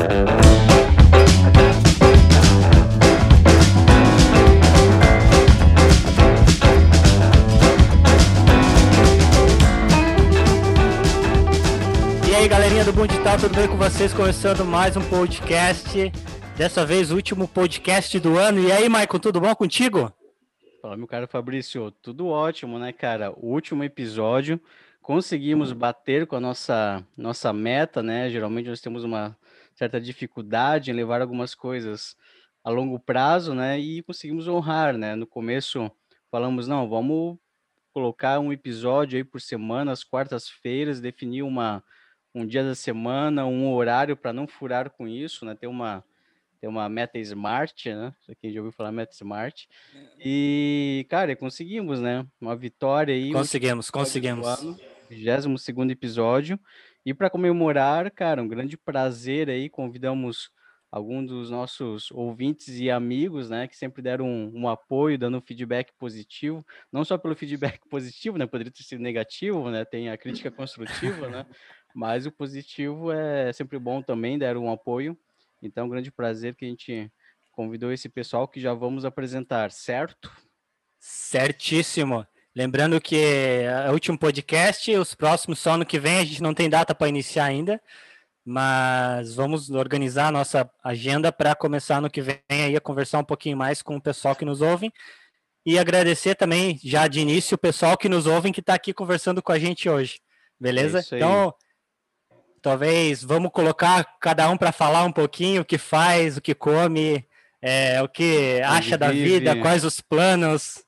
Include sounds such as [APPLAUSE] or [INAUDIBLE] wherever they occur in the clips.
E aí, galerinha do Bom Digital, tudo bem com vocês? Começando mais um podcast. Dessa vez, o último podcast do ano. E aí, Maicon, tudo bom contigo? Fala, meu caro Fabrício, tudo ótimo, né, cara? O último episódio, conseguimos bater com a nossa, nossa meta, né? Geralmente nós temos uma certa dificuldade em levar algumas coisas a longo prazo, né? E conseguimos honrar, né? No começo falamos, não, vamos colocar um episódio aí por semana, às quartas-feiras, definir uma, um dia da semana, um horário para não furar com isso, né? Ter uma, ter uma meta smart, né? Quem já ouviu falar meta smart. E, cara, conseguimos, né? Uma vitória aí. Conseguimos, conseguimos. 22 segundo episódio. E para comemorar, cara, um grande prazer aí, convidamos alguns dos nossos ouvintes e amigos, né, que sempre deram um, um, apoio, dando um feedback positivo, não só pelo feedback [LAUGHS] positivo, né, poderia ter sido negativo, né, tem a crítica construtiva, né, mas o positivo é sempre bom também, deram um apoio, então, um grande prazer que a gente convidou esse pessoal que já vamos apresentar, certo? Certíssimo. Lembrando que é o último podcast, os próximos só ano que vem, a gente não tem data para iniciar ainda, mas vamos organizar a nossa agenda para começar no que vem aí a conversar um pouquinho mais com o pessoal que nos ouve e agradecer também já de início o pessoal que nos ouve que está aqui conversando com a gente hoje, beleza? É então, talvez vamos colocar cada um para falar um pouquinho o que faz, o que come, é, o que acha da vida, quais os planos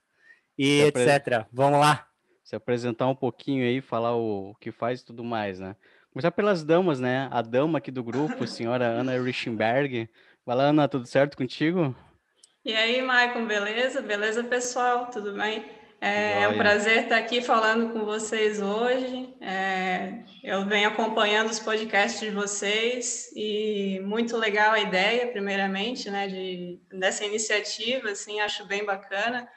e etc. Vamos lá. Se apresentar um pouquinho aí, falar o, o que faz e tudo mais, né? Começar pelas damas, né? A dama aqui do grupo, a senhora Ana Richenberg. Vai lá, Ana, tudo certo contigo? E aí, Maicon, beleza? Beleza, pessoal? Tudo bem? É, é, um prazer estar aqui falando com vocês hoje. É, eu venho acompanhando os podcasts de vocês e muito legal a ideia, primeiramente, né, de, dessa iniciativa, assim, acho bem bacana.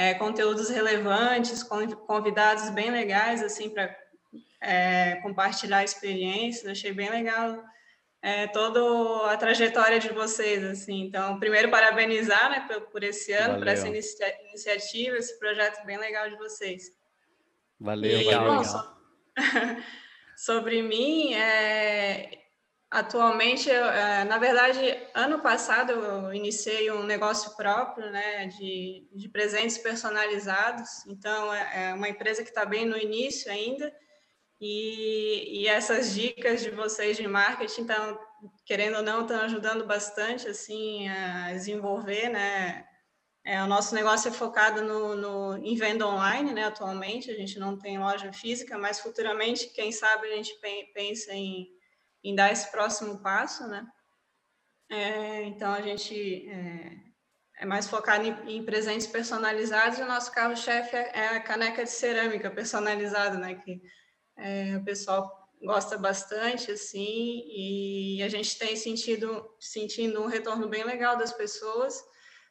É, conteúdos relevantes, convidados bem legais, assim, para é, compartilhar experiências, achei bem legal é, toda a trajetória de vocês, assim. Então, primeiro, parabenizar, né, por, por esse ano, por essa inicia iniciativa, esse projeto bem legal de vocês. Valeu, e, valeu. Bom, so... [LAUGHS] sobre mim, é... atualmente, é, na verdade, ano passado eu iniciei um negócio próprio, né, de, de presentes personalizados. Então, é, é uma empresa que está bem no início ainda, e, e, essas dicas de vocês de marketing estão, querendo ou não, estão ajudando bastante assim a desenvolver, né? É, o nosso negócio é focado no, no, em venda online, né? Atualmente a gente não tem loja física, mas futuramente, quem sabe, a gente pensa em, em dar esse próximo passo, né? É, então a gente é, é mais focado em, em, presentes personalizados e o nosso carro-chefe é, é a caneca de cerâmica personalizada, né? Que é, o pessoal gosta bastante, assim, e a gente tem sentido, sentindo um retorno bem legal das pessoas,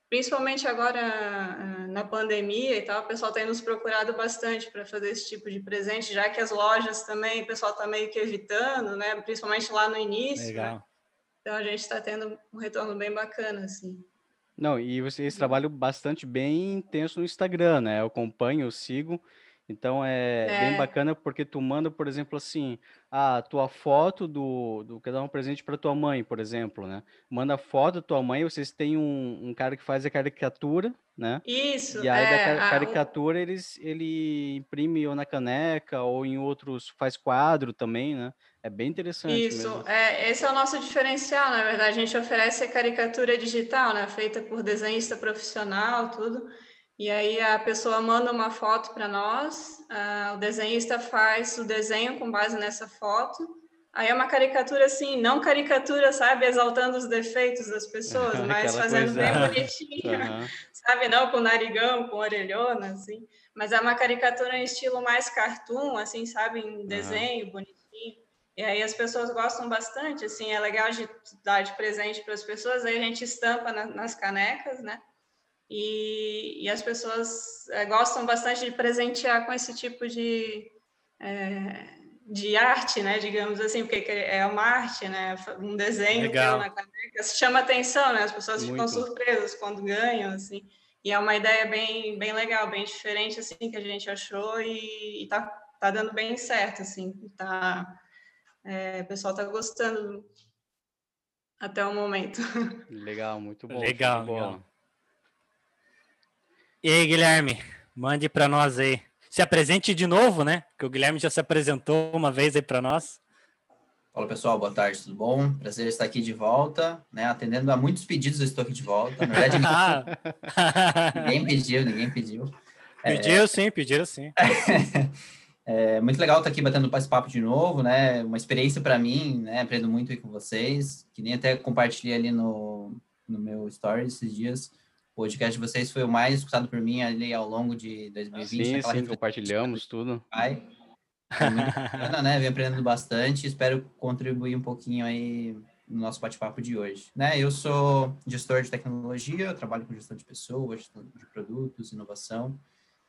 principalmente agora ah, na pandemia e tal, o pessoal tem nos procurado bastante para fazer esse tipo de presente, já que as lojas também, o pessoal está meio que evitando, né, principalmente lá no início. Né. Legal. Né? Então a gente está tendo um retorno bem bacana, assim. Não, e vocês trabalham bastante bem intenso no Instagram, né? Eu acompanho, eu sigo. Então é, é, bem bacana porque tu manda, por exemplo, assim, a tua foto do, do quer dar um presente para tua mãe, por exemplo, né? Manda a foto da tua mãe, vocês têm um, um cara que faz a caricatura, né? Isso. E aí é, da caricatura eles, ele imprime ou na caneca ou em outros faz quadro também, né? É bem interessante. Isso. Mesmo. É, esse é o nosso diferencial, na verdade. A gente oferece a caricatura digital, né? Feita por desenhista profissional, tudo. E aí a pessoa manda uma foto para nós, uh, o desenhista faz o desenho com base nessa foto. Aí é uma caricatura assim, não caricatura, sabe, exaltando os defeitos das pessoas, [LAUGHS] mas fazendo coisa... bem bonitinho, [LAUGHS] uhum. sabe, não com narigão, com orelhona, assim. Mas é uma caricatura em estilo mais cartoon, assim, sabe, em desenho, uhum. bonitinho. E aí as pessoas gostam bastante, assim, é legal de dar de presente para as pessoas. Aí a gente estampa na, nas canecas, né? E, e as pessoas é, gostam bastante de presentear com esse tipo de, é, de arte, né, digamos assim, porque é uma arte, né, um desenho Legal. na caneca, chama atenção, né, as pessoas Muito. ficam surpresas quando ganham, assim, e é uma ideia bem, bem legal, bem diferente, assim, que a gente achou e, e tá, tá dando bem certo, assim, tá, é, o pessoal tá gostando até o momento. [LAUGHS] Legal, muito bom. Legal, bola. legal. E aí, Guilherme, mande para nós aí. Se apresente de novo, né? Que o Guilherme já se apresentou uma vez aí para nós. Fala pessoal, boa tarde, tudo bom? Prazer estar aqui de volta, né? Atendendo a muitos pedidos, eu estou aqui de volta. Na verdade, [LAUGHS] ninguém pediu, ninguém pediu. pediu sim, pediu sim. [LAUGHS] É muito legal estar aqui batendo esse papo de novo, né? Uma experiência para mim, né? Aprendo muito aí com vocês, que nem até compartilhei ali no, no meu story esses dias. O podcast de vocês foi o mais escutado por mim ali ao longo de 2020. Sim, sim, compartilhamos tudo. Pai. É muito bacana, né? Venho aprendendo bastante. Espero contribuir um pouquinho aí no nosso bate-papo de hoje. Né? Eu sou gestor de tecnologia, eu trabalho com gestão de pessoas, gestão de produtos, inovação.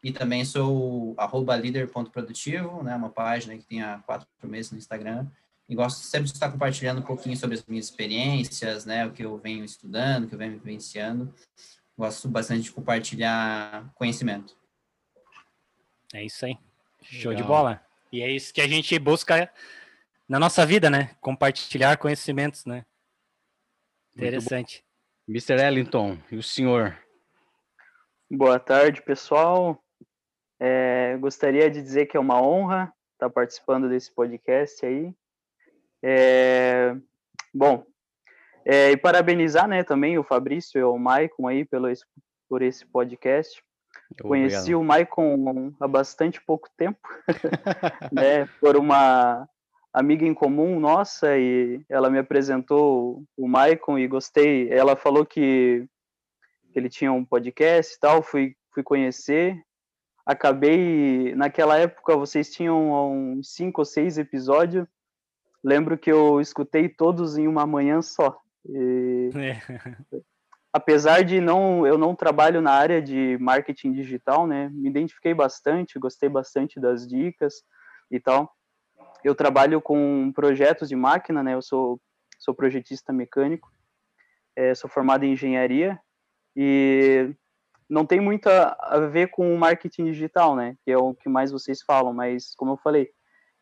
E também sou arroba líder.produtivo, né? Uma página que tem há quatro meses no Instagram. E gosto sempre de estar compartilhando um pouquinho sobre as minhas experiências, né? O que eu venho estudando, o que eu venho vivenciando. Gosto bastante de compartilhar conhecimento. É isso aí. Show Legal. de bola. E é isso que a gente busca na nossa vida, né? Compartilhar conhecimentos, né? Interessante. Mr. Ellington, e o senhor? Boa tarde, pessoal. É, gostaria de dizer que é uma honra estar participando desse podcast aí. É, bom, é, e parabenizar né, também o Fabrício e o Maicon aí pelo, por esse podcast. Conheci o Maicon há bastante pouco tempo, [LAUGHS] né, por uma amiga em comum nossa, e ela me apresentou o Maicon e gostei. Ela falou que, que ele tinha um podcast e tal, fui, fui conhecer. Acabei, naquela época, vocês tinham uns cinco ou seis episódios. Lembro que eu escutei todos em uma manhã só. E É. apesar de não eu não trabalho na área de marketing digital, né? Me identifiquei bastante, gostei bastante das dicas e tal. Eu trabalho com projetos de máquina, né? Eu sou sou projetista mecânico, eh, sou formado em engenharia e não tem muito a, a ver com o marketing digital, né? Que é o que mais vocês falam, mas como eu falei,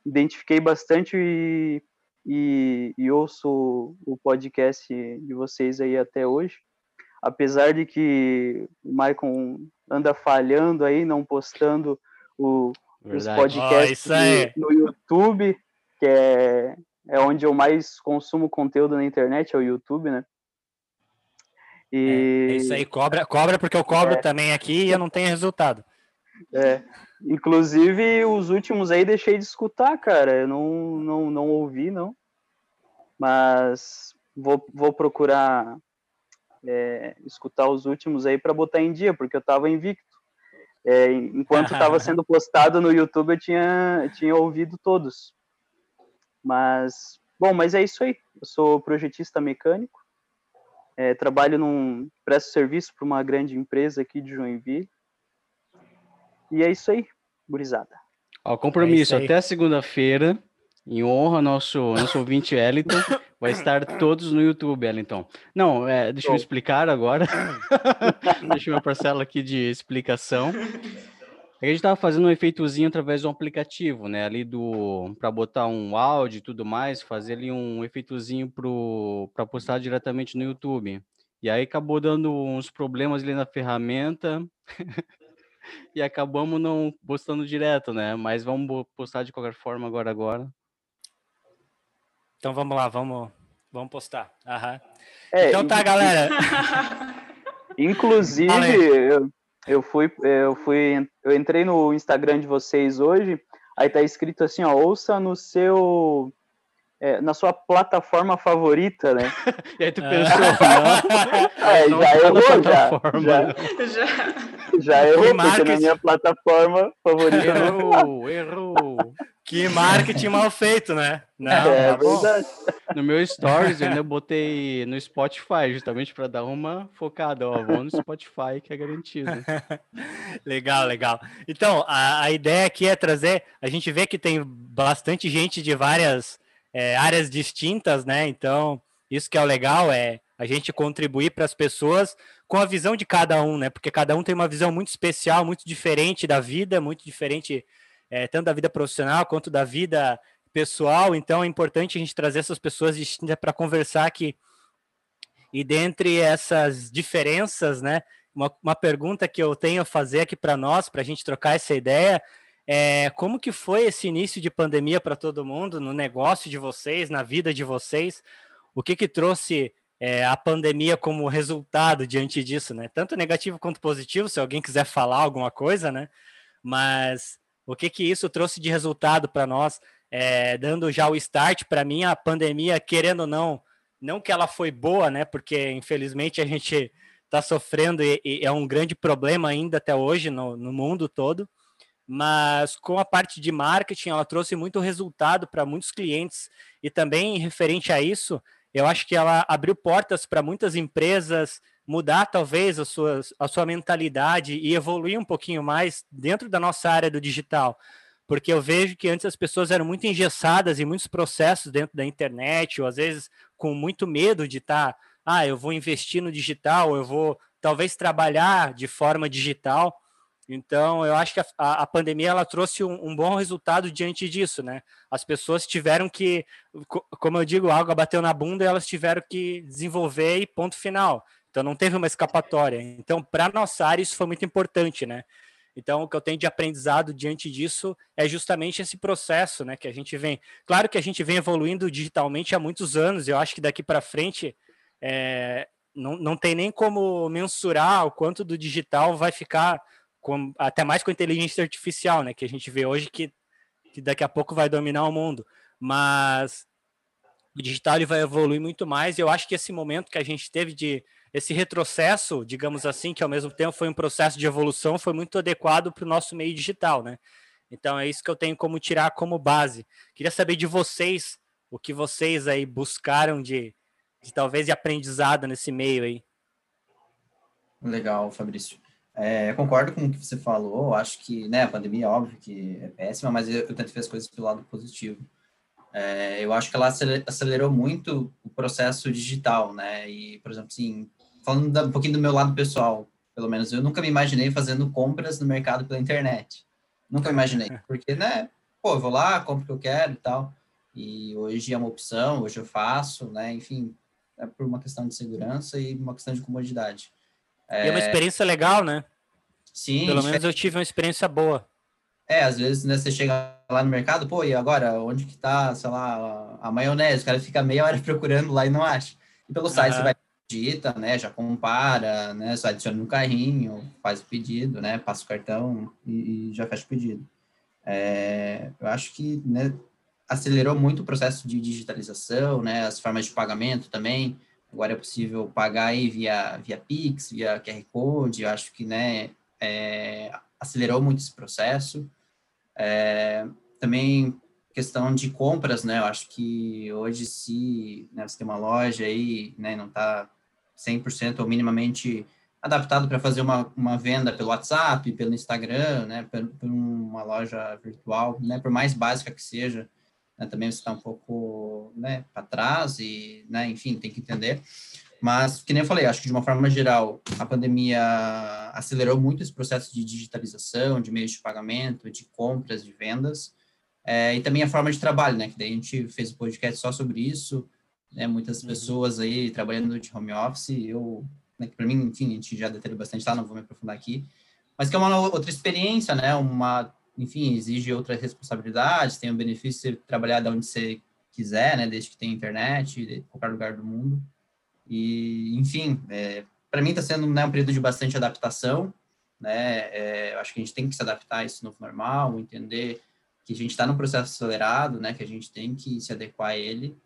identifiquei bastante e, e, e ouço o podcast de vocês aí até hoje apesar de que o Maicon anda falhando aí, não postando o, os podcasts aí. no, no YouTube, que é, é onde eu mais consumo conteúdo na internet, é o YouTube, né? E, É isso aí, cobra, cobra porque eu cobro também aqui e eu não tenho resultado. É, inclusive, os últimos aí deixei de escutar, cara. Eu não, não, não ouvi, não. Mas vou, vou procurar é, escutar os últimos aí para botar em dia, porque eu tava invicto. É, enquanto [LAUGHS] estava sendo postado no YouTube, eu tinha, tinha ouvido todos. Mas, bom, mas é isso aí. Eu sou projetista mecânico. é, trabalho num presto serviço para uma grande empresa aqui de Joinville. E é isso aí, gurizada. Ó, compromisso, É até segunda-feira, em honra ao nosso, nosso ouvinte Wellington, vai estar todos no YouTube, Wellington. Não, é, deixa eu explicar agora. [LAUGHS] deixa eu uma parcela aqui de explicação. É a gente estava fazendo um efeitozinho através do aplicativo, né? Ali do para botar um áudio e tudo mais, fazer ali um efeitozinho para postar diretamente no YouTube. E aí acabou dando uns problemas ali na ferramenta [LAUGHS] e acabamos não postando direto, né? Mas vamos postar de qualquer forma agora agora. Então vamos lá, vamos, vamos postar. Aham. É, Então tá, galera. [LAUGHS] Inclusive, eu, eu fui, eu fui, eu entrei no Instagram de vocês hoje, aí tá escrito assim, ó, ouça no seu, é, na sua plataforma favorita, né? [LAUGHS] E aí tu Ah. pensou, não, [LAUGHS] É, não já na errou, já, plataforma. já, [LAUGHS] Já. já errou, porque na minha plataforma favorita. Errou, errou. Que marketing mal feito, né? Não, é tá verdade. No meu stories eu ainda botei no Spotify, justamente para dar uma focada, ó, vou no Spotify que é garantido. legal, legal. Então, a, a, ideia aqui é trazer, a gente vê que tem bastante gente de várias é, áreas distintas, né? Então, isso que é o legal, é a gente contribuir para as pessoas com a visão de cada um, né? Porque cada um tem uma visão muito especial, muito diferente da vida, muito diferente é, tanto da vida profissional quanto da vida pessoal. Então é importante a gente trazer essas pessoas distintas para conversar aqui. E dentre essas diferenças, né, uma, uma pergunta que eu tenho a fazer aqui para nós, para a gente trocar essa ideia, é como que foi esse início de pandemia para todo mundo, no negócio de vocês, na vida de vocês? O que que trouxe é, a pandemia como resultado diante disso, né? Tanto negativo quanto positivo, se alguém quiser falar alguma coisa, né? Mas o que que isso trouxe de resultado para nós, é, dando já o start para mim a pandemia, querendo ou não, não que ela foi boa, né? Porque infelizmente a gente está sofrendo e, e, é um grande problema ainda até hoje no, no mundo todo. Mas com a parte de marketing, ela trouxe muito resultado para muitos clientes e também referente a isso, eu acho que ela abriu portas para muitas empresas, mudar talvez a sua, a sua mentalidade e evoluir um pouquinho mais dentro da nossa área do digital. Porque eu vejo que antes as pessoas eram muito engessadas em muitos processos dentro da internet, ou às vezes com muito medo de estar, tá, ah, eu vou investir no digital, eu vou talvez trabalhar de forma digital. Então, eu acho que a, a pandemia ela trouxe um, um, bom resultado diante disso, né? As pessoas tiveram que, como eu digo, a água bateu na bunda e elas tiveram que desenvolver e ponto final. Então não teve uma escapatória. Então, para nossa área, isso foi muito importante, né? Então, o que eu tenho de aprendizado diante disso é justamente esse processo, né? Que a gente vem. Claro que a gente vem evoluindo digitalmente há muitos anos. Eu acho que daqui para frente é, não, não tem nem como mensurar o quanto do digital vai ficar, com, até mais com inteligência artificial, né? Que a gente vê hoje que, que daqui a pouco vai dominar o mundo. Mas o digital ele vai evoluir muito mais. E eu acho que esse momento que a gente teve de esse retrocesso, digamos assim, que ao mesmo tempo foi um processo de evolução, foi muito adequado para o nosso meio digital, né? Então é isso que eu tenho como tirar como base. Queria saber de vocês, o que vocês aí buscaram de, de talvez de aprendizado nesse meio aí. Legal, Fabrício. É, concordo com o que você falou. Acho que, né, a pandemia, óbvio que é péssima, mas eu, eu tento ver as coisas pelo lado positivo. É, eu acho que ela acelerou muito o processo digital, né? E, por exemplo, assim, falando um pouquinho do meu lado pessoal, pelo menos, eu nunca me imaginei fazendo compras no mercado pela internet. Nunca imaginei, [LAUGHS] porque, né, pô, eu vou lá, compro o que eu quero e tal, e hoje é uma opção, hoje eu faço, né, enfim, é por uma questão de segurança e uma questão de comodidade. É, é uma experiência legal, né? Sim. Pelo menos eu tive uma experiência boa. É, às vezes, né, você chega lá no mercado, pô, e agora, onde que tá, sei lá, a maionese? O cara fica meia hora [LAUGHS] procurando lá e não acha. E pelo site você vai digita, né, já compara, né, só adiciona no carrinho, faz o pedido, né, passa o cartão e, e já fecha o pedido. É, eu acho que, né, acelerou muito o processo de digitalização, né, as formas de pagamento também, agora é possível pagar aí via, via Pix, via QR Code, eu acho que, né, é, acelerou muito esse processo. É, também questão de compras, né, eu acho que hoje se né, você tem uma loja aí, né, não está 100% ou minimamente adaptado para fazer uma, uma venda pelo WhatsApp, pelo Instagram, né, por, por uma loja virtual, né, por mais básica que seja, né, também você está um pouco, né, para trás e, né, enfim, tem que entender. Mas, que nem eu falei, acho que de uma forma geral, a pandemia acelerou muito esse processo de digitalização, de meios de pagamento, de compras, de vendas, é, e também a forma de trabalho, né, que daí a gente fez um podcast só sobre isso, né, muitas uhum. pessoas aí trabalhando de home office, eu, né, para mim, enfim, a gente já detalhou bastante lá, não vou me aprofundar aqui, mas que é uma outra experiência, né, uma, enfim, exige outras responsabilidades, tem o benefício de trabalhar de onde você quiser, né, desde que tem internet, de qualquer lugar do mundo, e, enfim, é, para mim está sendo né, um período de bastante adaptação, né, é, eu acho que a gente tem que se adaptar a esse novo normal, entender que a gente está num processo acelerado, né, que a gente tem que se adequar a ele,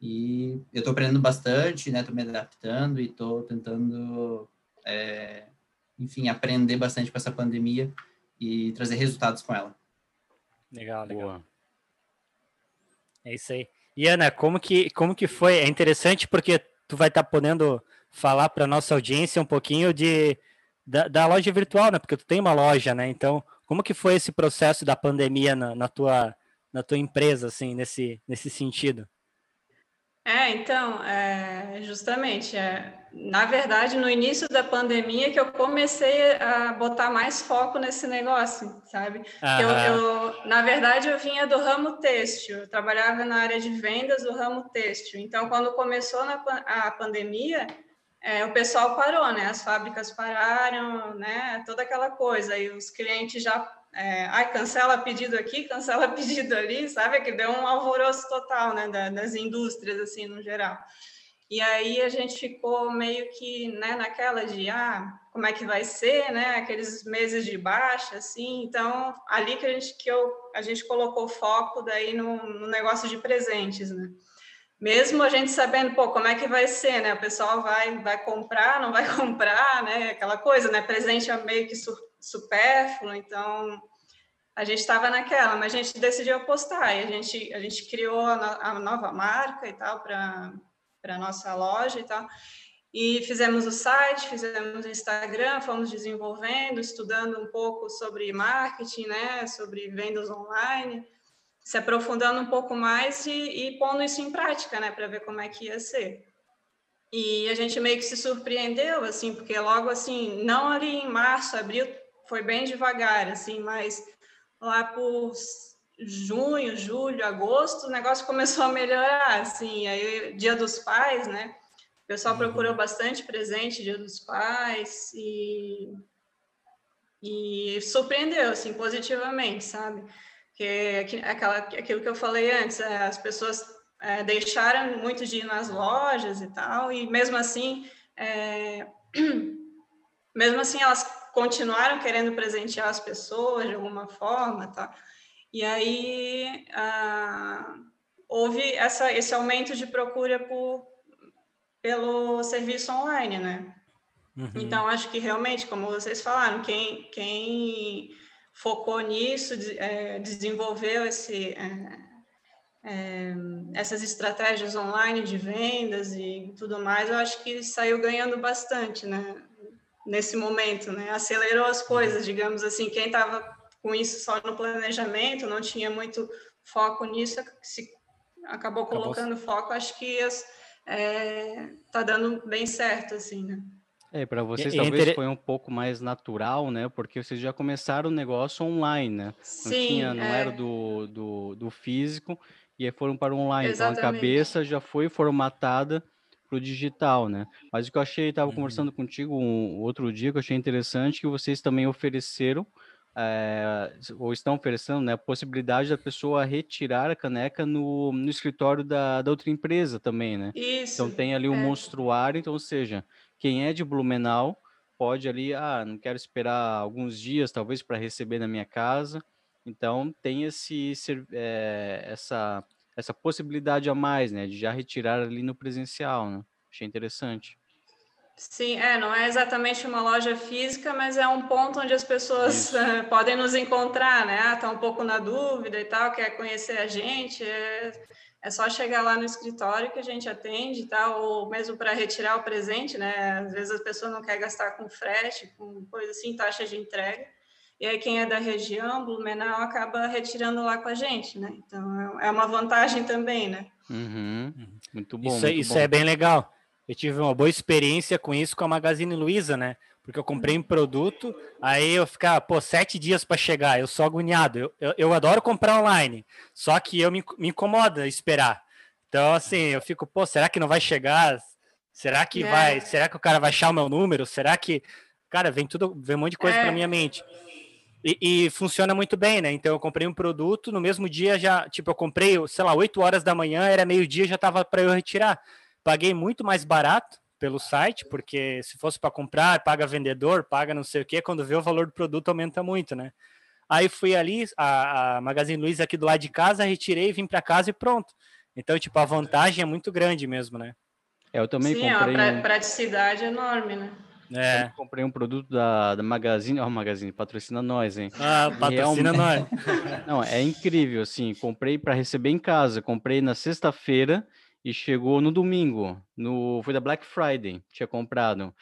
e eu estou aprendendo bastante, né? Estou me adaptando e estou tentando, é, enfim, aprender bastante com essa pandemia e trazer resultados com ela. Legal, legal. Boa. É isso aí. E Ana, como que, como que foi? É interessante porque tu vai estar tá podendo falar para nossa audiência um pouquinho de da, da, loja virtual, né? Porque tu tem uma loja, né? Então, como que foi esse processo da pandemia na, na tua na tua empresa, assim, nesse nesse sentido? É, então, é, justamente, é, na verdade, no início da pandemia que eu comecei a botar mais foco nesse negócio, sabe? Eu, eu, na verdade, eu vinha do ramo têxtil, eu trabalhava na área de vendas do ramo têxtil. Então, quando começou na, a pandemia, é, o pessoal parou, né? As fábricas pararam, né? Toda aquela coisa. E os clientes já é, ai, cancela pedido aqui, cancela [LAUGHS] pedido ali, sabe? Que deu um alvoroço total, né, das indústrias, assim, no geral. E aí a gente ficou meio que, né, naquela de, ah, como é que vai ser, né, aqueles meses de baixa, assim, então, ali que a gente, que eu, a gente colocou foco daí no, no negócio de presentes, né. Mesmo a gente sabendo, pô, como é que vai ser, né, o pessoal vai, vai comprar, não vai [LAUGHS] comprar, né, aquela coisa, né, presente é meio que sur supérfluo, então a gente estava naquela, mas a gente decidiu apostar e a gente, a gente criou a, a nova marca e tal para a nossa loja e tal. E fizemos o site, fizemos o Instagram, fomos desenvolvendo, estudando um pouco sobre marketing, né, sobre vendas online, se aprofundando um pouco mais e, e pondo isso em prática, né, para ver como é que ia ser. E a gente meio que se surpreendeu, assim, porque logo assim, não ali em março, abril, foi bem devagar, assim, mas lá por junho, julho, agosto, o negócio começou a melhorar, assim, aí Dia dos Pais, né? O pessoal uhum. procurou bastante presente Dia dos Pais e e surpreendeu, assim, positivamente, sabe? Que aquela, aquilo que eu falei antes, é, as pessoas é, deixaram muito de ir nas lojas e tal, e mesmo assim, é, [CLEARS THROAT] mesmo assim elas continuaram querendo presentear as pessoas de alguma forma, tá? E aí ah, houve essa, esse aumento de procura por, pelo serviço online, né? Uhum. Então, acho que realmente, como vocês falaram, quem, quem focou nisso, é, desenvolveu esse, é, é, essas estratégias online de vendas e tudo mais, eu acho que saiu ganhando bastante, né? nesse momento, né? Acelerou as coisas, digamos assim. Quem estava com isso só no planejamento, não tinha muito foco nisso, se acabou colocando acabou. foco, acho que está é, tá dando bem certo, assim, né? É, para vocês e, talvez inter... foi um pouco mais natural, né? Porque vocês já começaram o negócio online, né? Sim, não, tinha, não é... era do, do, do, físico, e aí foram para o online. Exatamente. Então a cabeça já foi formatada para o digital, né? Mas o que eu achei, estava uhum. conversando contigo um outro dia, que eu achei interessante, que vocês também ofereceram, é, ou estão oferecendo, né, a possibilidade da pessoa retirar a caneca no, no escritório da, da outra empresa também, né? Isso. Então tem ali o um é. monstruário, então, ou seja, quem é de Blumenau pode ali, ah, não quero esperar alguns dias, talvez, para receber na minha casa. Então tem esse, é, essa essa possibilidade a mais, né, de já retirar ali no presencial, né? Achei interessante. Sim, é, não é exatamente uma loja física, mas é um ponto onde as pessoas uh, [LAUGHS] podem nos encontrar, né? Ah, tá um pouco na dúvida e tal, quer conhecer a gente, é, é só chegar lá no escritório que a gente atende e tal, ou mesmo para retirar o presente, né? Às vezes a pessoa não quer gastar com frete, com coisa assim, taxa de entrega. E aí quem é da região, Blumenau, acaba retirando lá com a gente, né? Então é, é uma vantagem também, né? Uhum. Muito bom. Isso, é, muito isso bom. é bem legal. Eu tive uma boa experiência com isso com a Magazine Luiza, né? Porque eu comprei um produto, aí eu ficava, pô, sete dias para chegar, eu sou agoniado. Eu, eu, eu, adoro comprar online, só que eu me, me incomoda esperar. Então, assim, eu fico, pô, será que não vai chegar? Será que é. vai? Será que o cara vai achar o meu número? Será que. Cara, vem tudo, vem um monte de coisa é. para minha mente. E, e, funciona muito bem, né? Então eu comprei um produto, no mesmo dia já, tipo, eu comprei, sei lá, 8 horas da manhã, era meio-dia, já tava para eu retirar. Paguei muito mais barato pelo site, porque se fosse para comprar, paga vendedor, paga não sei o quê, quando vê o valor do produto aumenta muito, né? Aí fui ali, a, a Magazine Luiza aqui do lado de casa, retirei, vim para casa e pronto. Então, tipo, a vantagem é muito grande mesmo, né? É, eu também Sim, comprei. Sim, é uma praticidade enorme, né? É. comprei um produto da, da Magazine, ó, oh, Magazine, patrocina nós, hein? Ah, patrocina nós. Não, é incrível, assim, comprei para receber em casa, comprei na sexta-feira e chegou no domingo, no foi da Black Friday, tinha comprado.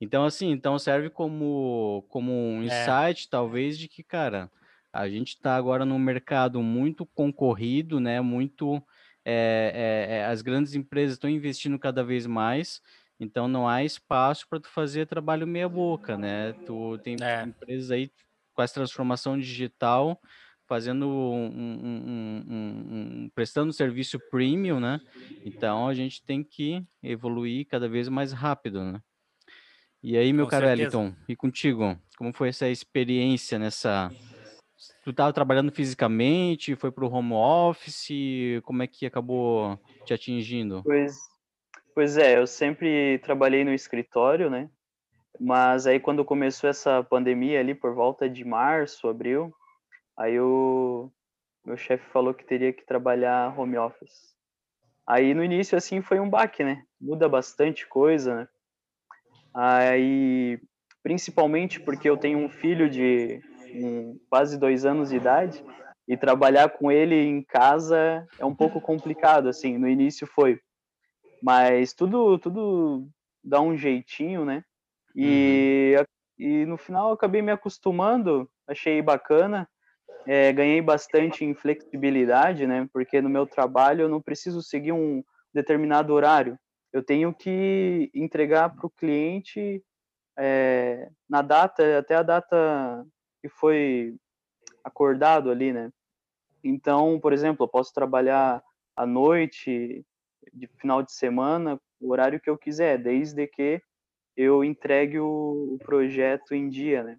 Então, assim, então serve como, como um é. insight, é. talvez, de que, cara, a gente está agora num mercado muito concorrido, né? Muito. É, é, as grandes empresas estão investindo cada vez mais, então não há espaço para tu fazer trabalho meia boca, né? Tu tem é. empresas aí com essa transformação digital fazendo um, um, um, um, prestando serviço premium, né? Então a gente tem que evoluir cada vez mais rápido, né? E aí, meu Com caro certeza. Eliton, e contigo? Como foi essa experiência nessa? Tu estava trabalhando fisicamente, foi para o home office? Como é que acabou te atingindo? Pois, pois é, eu sempre trabalhei no escritório, né? Mas aí quando começou essa pandemia ali por volta de março, abril, aí o meu chefe falou que teria que trabalhar home office. Aí no início assim foi um baque, né? Muda bastante coisa, né? Aí, principalmente porque eu tenho um filho de quase dois anos de idade e trabalhar com ele em casa é um pouco complicado, assim. No início foi, mas tudo tudo dá um jeitinho, né? E uhum. e no final eu acabei me acostumando, achei bacana. É, ganhei bastante em flexibilidade, né? Porque no meu trabalho eu não preciso seguir um determinado horário eu tenho que entregar para o cliente é, na data, até a data que foi acordado ali, né? Então, por exemplo, eu posso trabalhar à noite, de final de semana, o horário que eu quiser, desde que eu entregue o, projeto em dia, né?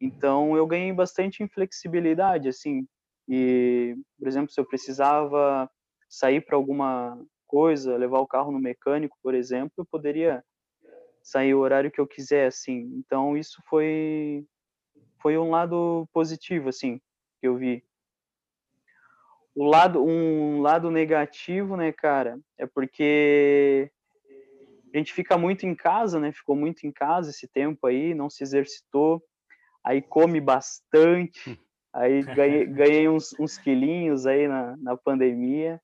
Então, eu ganhei bastante inflexibilidade, assim. E, por exemplo, se eu precisava sair para alguma coisa, levar o carro no mecânico, por exemplo, eu poderia sair o horário que eu quiser, assim. Então isso foi foi um lado positivo, assim, que eu vi. O lado um lado negativo, né, cara, é porque a gente fica muito em casa, né? Ficou muito em casa esse tempo aí, não se exercitou, aí come bastante, aí ganhei, [LAUGHS] ganhei uns, uns quilinhos aí na, na pandemia.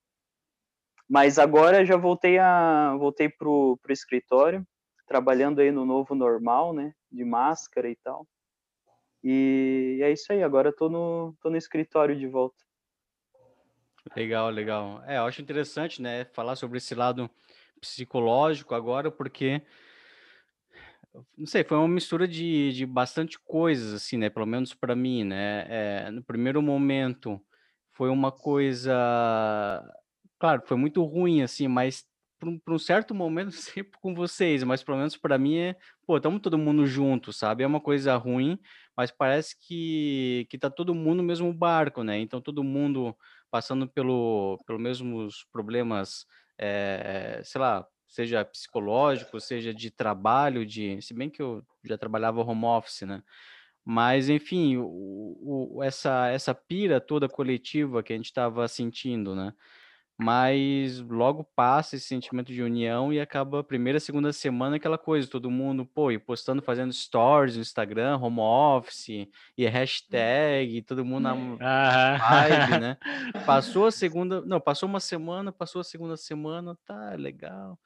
Mas agora já voltei a voltei pro, pro escritório, trabalhando aí no novo normal, né, de máscara e tal. E é isso aí, agora tô no tô no escritório de volta. Legal, legal. É, eu acho interessante, né, falar sobre esse lado psicológico agora, porque não sei, foi uma mistura de, de bastante coisas, assim, né? Pelo menos para mim, né? É, no primeiro momento foi uma coisa Claro, foi muito ruim, assim, mas para um, certo momento [LAUGHS] sempre com vocês, mas pelo menos para mim é, pô, estamos todo mundo junto, sabe? É uma coisa ruim, mas parece que, que tá todo mundo no mesmo barco, né? Então todo mundo passando pelo, pelos mesmos problemas, é, sei lá, seja psicológico, seja de trabalho, de, se bem que eu já trabalhava home office, né? Mas, enfim, o, o, essa, essa pira toda coletiva que a gente estava sentindo, né? mas logo passa esse sentimento de união e acaba a primeira, segunda semana aquela coisa, todo mundo, pô, e postando, fazendo stories no Instagram, home office, e hashtag, todo mundo na vibe, né? [LAUGHS] Passou a segunda, não, passou uma semana, passou a segunda semana, tá, legal.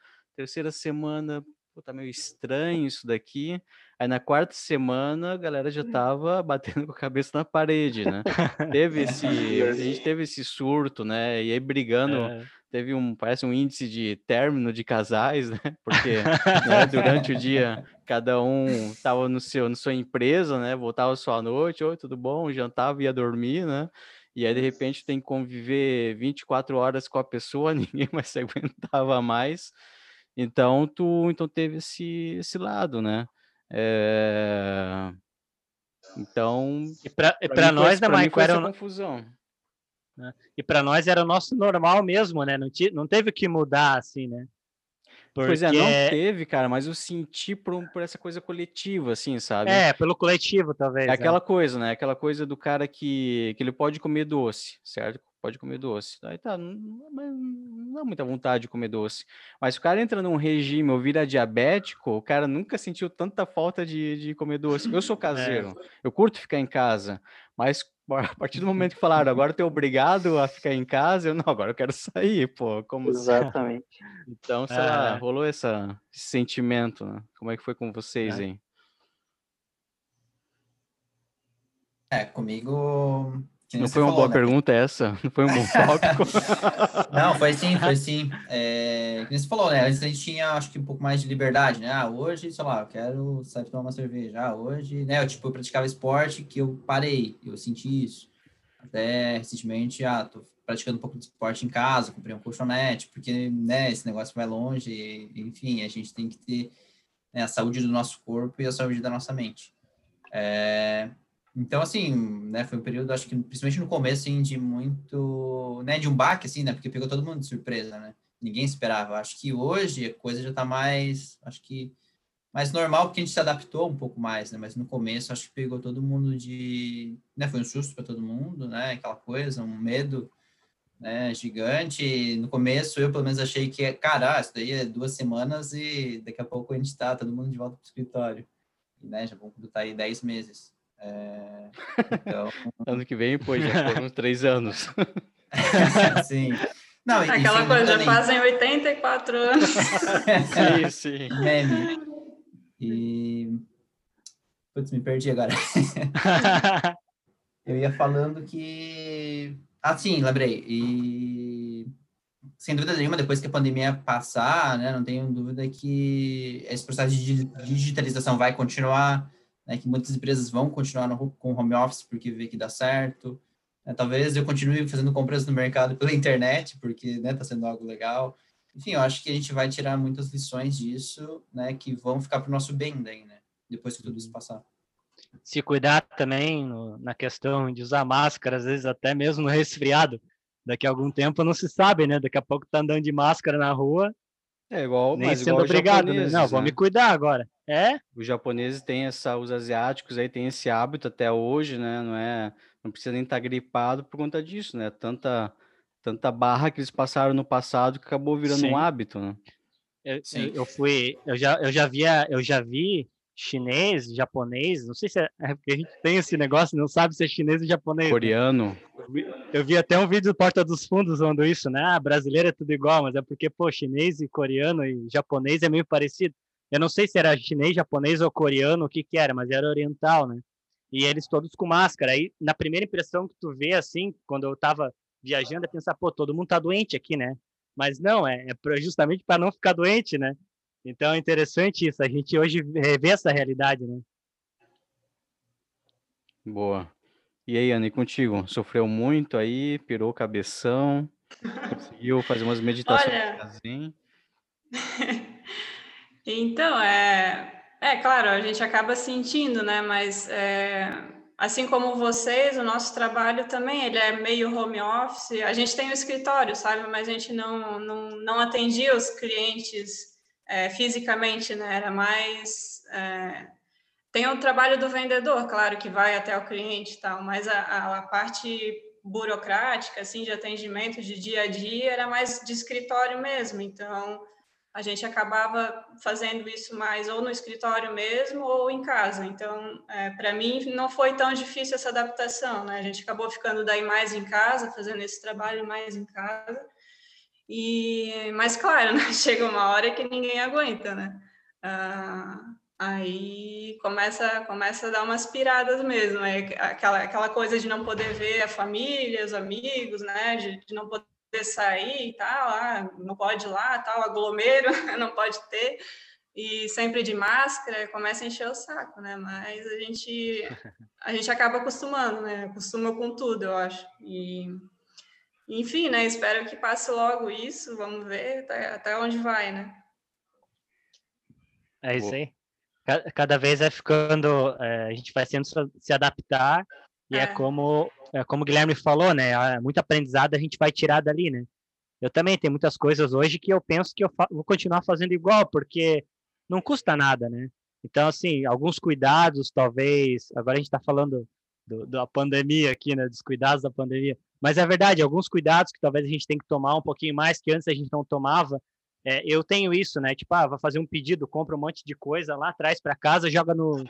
Terceira semana, pô, tá meio estranho isso daqui. Aí na quarta semana a galera já tava [LAUGHS] batendo com a cabeça na parede, né? teve [LAUGHS] esse, a gente teve esse surto, né? E aí brigando, é. teve um, parece um índice de término de casais, né? [LAUGHS] Porque né, durante o dia cada um tava no seu, na sua empresa, né? Voltava só à noite, oi, tudo bom? Jantava, ia dormir, né? E aí, de repente, tem que conviver 24 horas com a pessoa, ninguém mais se aguentava mais. Então, tu então teve esse, esse lado, né? É... Então, e para nós, né, Maico, era uma confusão. Né? E para nós era o nosso normal mesmo, né? Não, te, não teve que mudar assim, né? Porque... Pois é, não teve, cara, mas eu senti por, por essa coisa coletiva, assim, sabe? É, pelo coletivo, talvez. É aquela é. coisa, né? Aquela coisa do cara que, que ele pode comer doce, certo? Pode comer doce. Aí tá, não, não dá muita vontade de comer doce. Mas se o cara entra num regime ou vira diabético, o cara nunca sentiu tanta falta de, de comer doce. Eu sou [LAUGHS] caseiro, é. eu curto ficar em casa, mas [LAUGHS] a partir do momento que falaram, agora tu é obrigado a ficar em casa, eu não, agora eu quero sair, pô. Como assim? Exatamente. [LAUGHS] então, sei é. lá, rolou essa, esse sentimento, né? Como é que foi com vocês é. aí? É, comigo não foi uma falou, boa né? pergunta essa? [LAUGHS] Não foi um bom [LAUGHS] tópico? [LAUGHS] não, foi sim, foi sim. É, como você falou, né? Antes a gente tinha, acho que, um pouco mais de liberdade, né? Ah, hoje, sei lá, eu quero sair tomar uma cerveja. Ah, hoje, né? Eu, tipo, eu praticava esporte que eu parei, eu senti isso. Até recentemente, ah, tô praticando um pouco de esporte em casa, comprei um colchonete, porque, né, esse negócio vai longe, e, enfim, a gente tem que ter né, a saúde do nosso corpo e a saúde da nossa mente. É, então, assim, né, foi um período, acho que principalmente no começo, assim, de muito, né, de um baque, assim, né, porque pegou todo mundo de surpresa, né, ninguém esperava. Acho que hoje a coisa já tá mais, acho que mais normal, porque a gente se adaptou um pouco mais, né, mas no começo acho que pegou todo mundo de, né, foi um susto para todo mundo, né, aquela coisa, um medo, né, gigante. No começo eu, pelo menos, achei que, cara, ah, isso daí é duas semanas e daqui a pouco a gente tá todo mundo de volta pro escritório, né, já vamos estar aí dez meses. É, então... [LAUGHS] ano que vem, pô, já foram três anos. [LAUGHS] sim. Não, Aquela coisa, já fazem 84 anos. [LAUGHS] sim, sim. Meme. E. Putz, me perdi agora. Eu ia falando que. Ah, sim, lembrei. E. Sem dúvida nenhuma, depois que a pandemia passar, né, não tenho dúvida que esse processo de digitalização vai continuar né, que muitas empresas vão continuar no, com home office porque vê que dá certo. Né, talvez eu continue fazendo compras no mercado pela internet, porque está né, tá sendo algo legal. Enfim, eu acho que a gente vai tirar muitas lições disso, né, que vão ficar para o nosso bem daí, né, depois que tudo isso passar. Se cuidar também no, na questão de usar máscara, às vezes até mesmo no resfriado. Daqui a algum tempo não se sabe, né? Daqui a pouco tá andando de máscara na rua, é igual, Nem mas sendo igual obrigado, né? Não, vou me cuidar agora. É? Os japoneses têm essa, os asiáticos aí têm esse hábito até hoje, né? Não é, não precisa nem estar tá gripado por conta disso, né? Tanta, tanta barra que eles passaram no passado que acabou virando Sim. um hábito, né? Eu, eu, fui, eu já, eu já via, eu já vi chinês, japonês, não sei se é, é, porque a gente tem esse negócio, não sabe se é chinês ou japonês. Né? Coreano. Eu, vi, eu vi, até um vídeo do Porta dos Fundos falando isso, né? Ah, brasileiro é tudo igual, mas é porque, pô, chinês e coreano e japonês é meio parecido. Eu não sei se era chinês, japonês ou coreano, o que que era, mas era oriental, né? E eles todos com máscara. Aí, na primeira impressão que tu vê, assim, quando eu tava viajando, é pensar, pô, todo mundo tá doente aqui, né? Mas não, é, é justamente para não ficar doente, né? Então é interessante isso, a gente hoje vê essa realidade, né? Boa. E aí, Ana, e contigo? Sofreu muito aí, pirou o cabeção, conseguiu fazer umas meditações Olha... assim? [LAUGHS] então, é, é claro, a gente acaba sentindo, né? Mas é, assim como vocês, o nosso trabalho também ele é meio home office. A gente tem o um escritório, sabe? Mas a gente não, não, não atendia os clientes é, fisicamente, né? Era mais. É... Tem o trabalho do vendedor, claro, que vai até o cliente e tal, mas a, a parte burocrática, assim, de atendimento de dia a dia, era mais de escritório mesmo. Então, a gente acabava fazendo isso mais ou no escritório mesmo ou em casa. Então, é, para mim, não foi tão difícil essa adaptação, né? A gente acabou ficando daí mais em casa, fazendo esse trabalho mais em casa. E, mas claro, [LAUGHS] né? chega uma hora que ninguém aguenta, né? Ah, aí começa, começa a dar umas piradas mesmo, é aquela, aquela coisa de não poder ver a família, os amigos, né? De, de não poder sair e tal, ah, não pode ir lá, tal, aglomero, [LAUGHS] não pode ter, e sempre de máscara, começa a encher o saco, né? Mas a gente, [LAUGHS] a gente acaba acostumando, né? Acostuma com tudo, eu acho. E enfim, né? Espero que passe logo isso. Vamos ver até, até onde vai, né? É isso aí. Cada vez vai ficando, é, a gente vai sendo se adaptar e é, é como é como o Guilherme falou, né? Muito aprendizado a gente vai tirar dali, né? Eu também tenho muitas coisas hoje que eu penso que eu vou continuar fazendo igual, porque não custa nada, né? Então, assim, alguns cuidados, talvez. Agora a gente está falando do, da pandemia aqui, né? Dos cuidados da pandemia. Mas é verdade, alguns cuidados que talvez a gente tenha que tomar um pouquinho mais que antes a gente não tomava. É, eu tenho isso, né? Tipo, ah, vai fazer um pedido, compra um monte de coisa lá, traz para casa, joga no,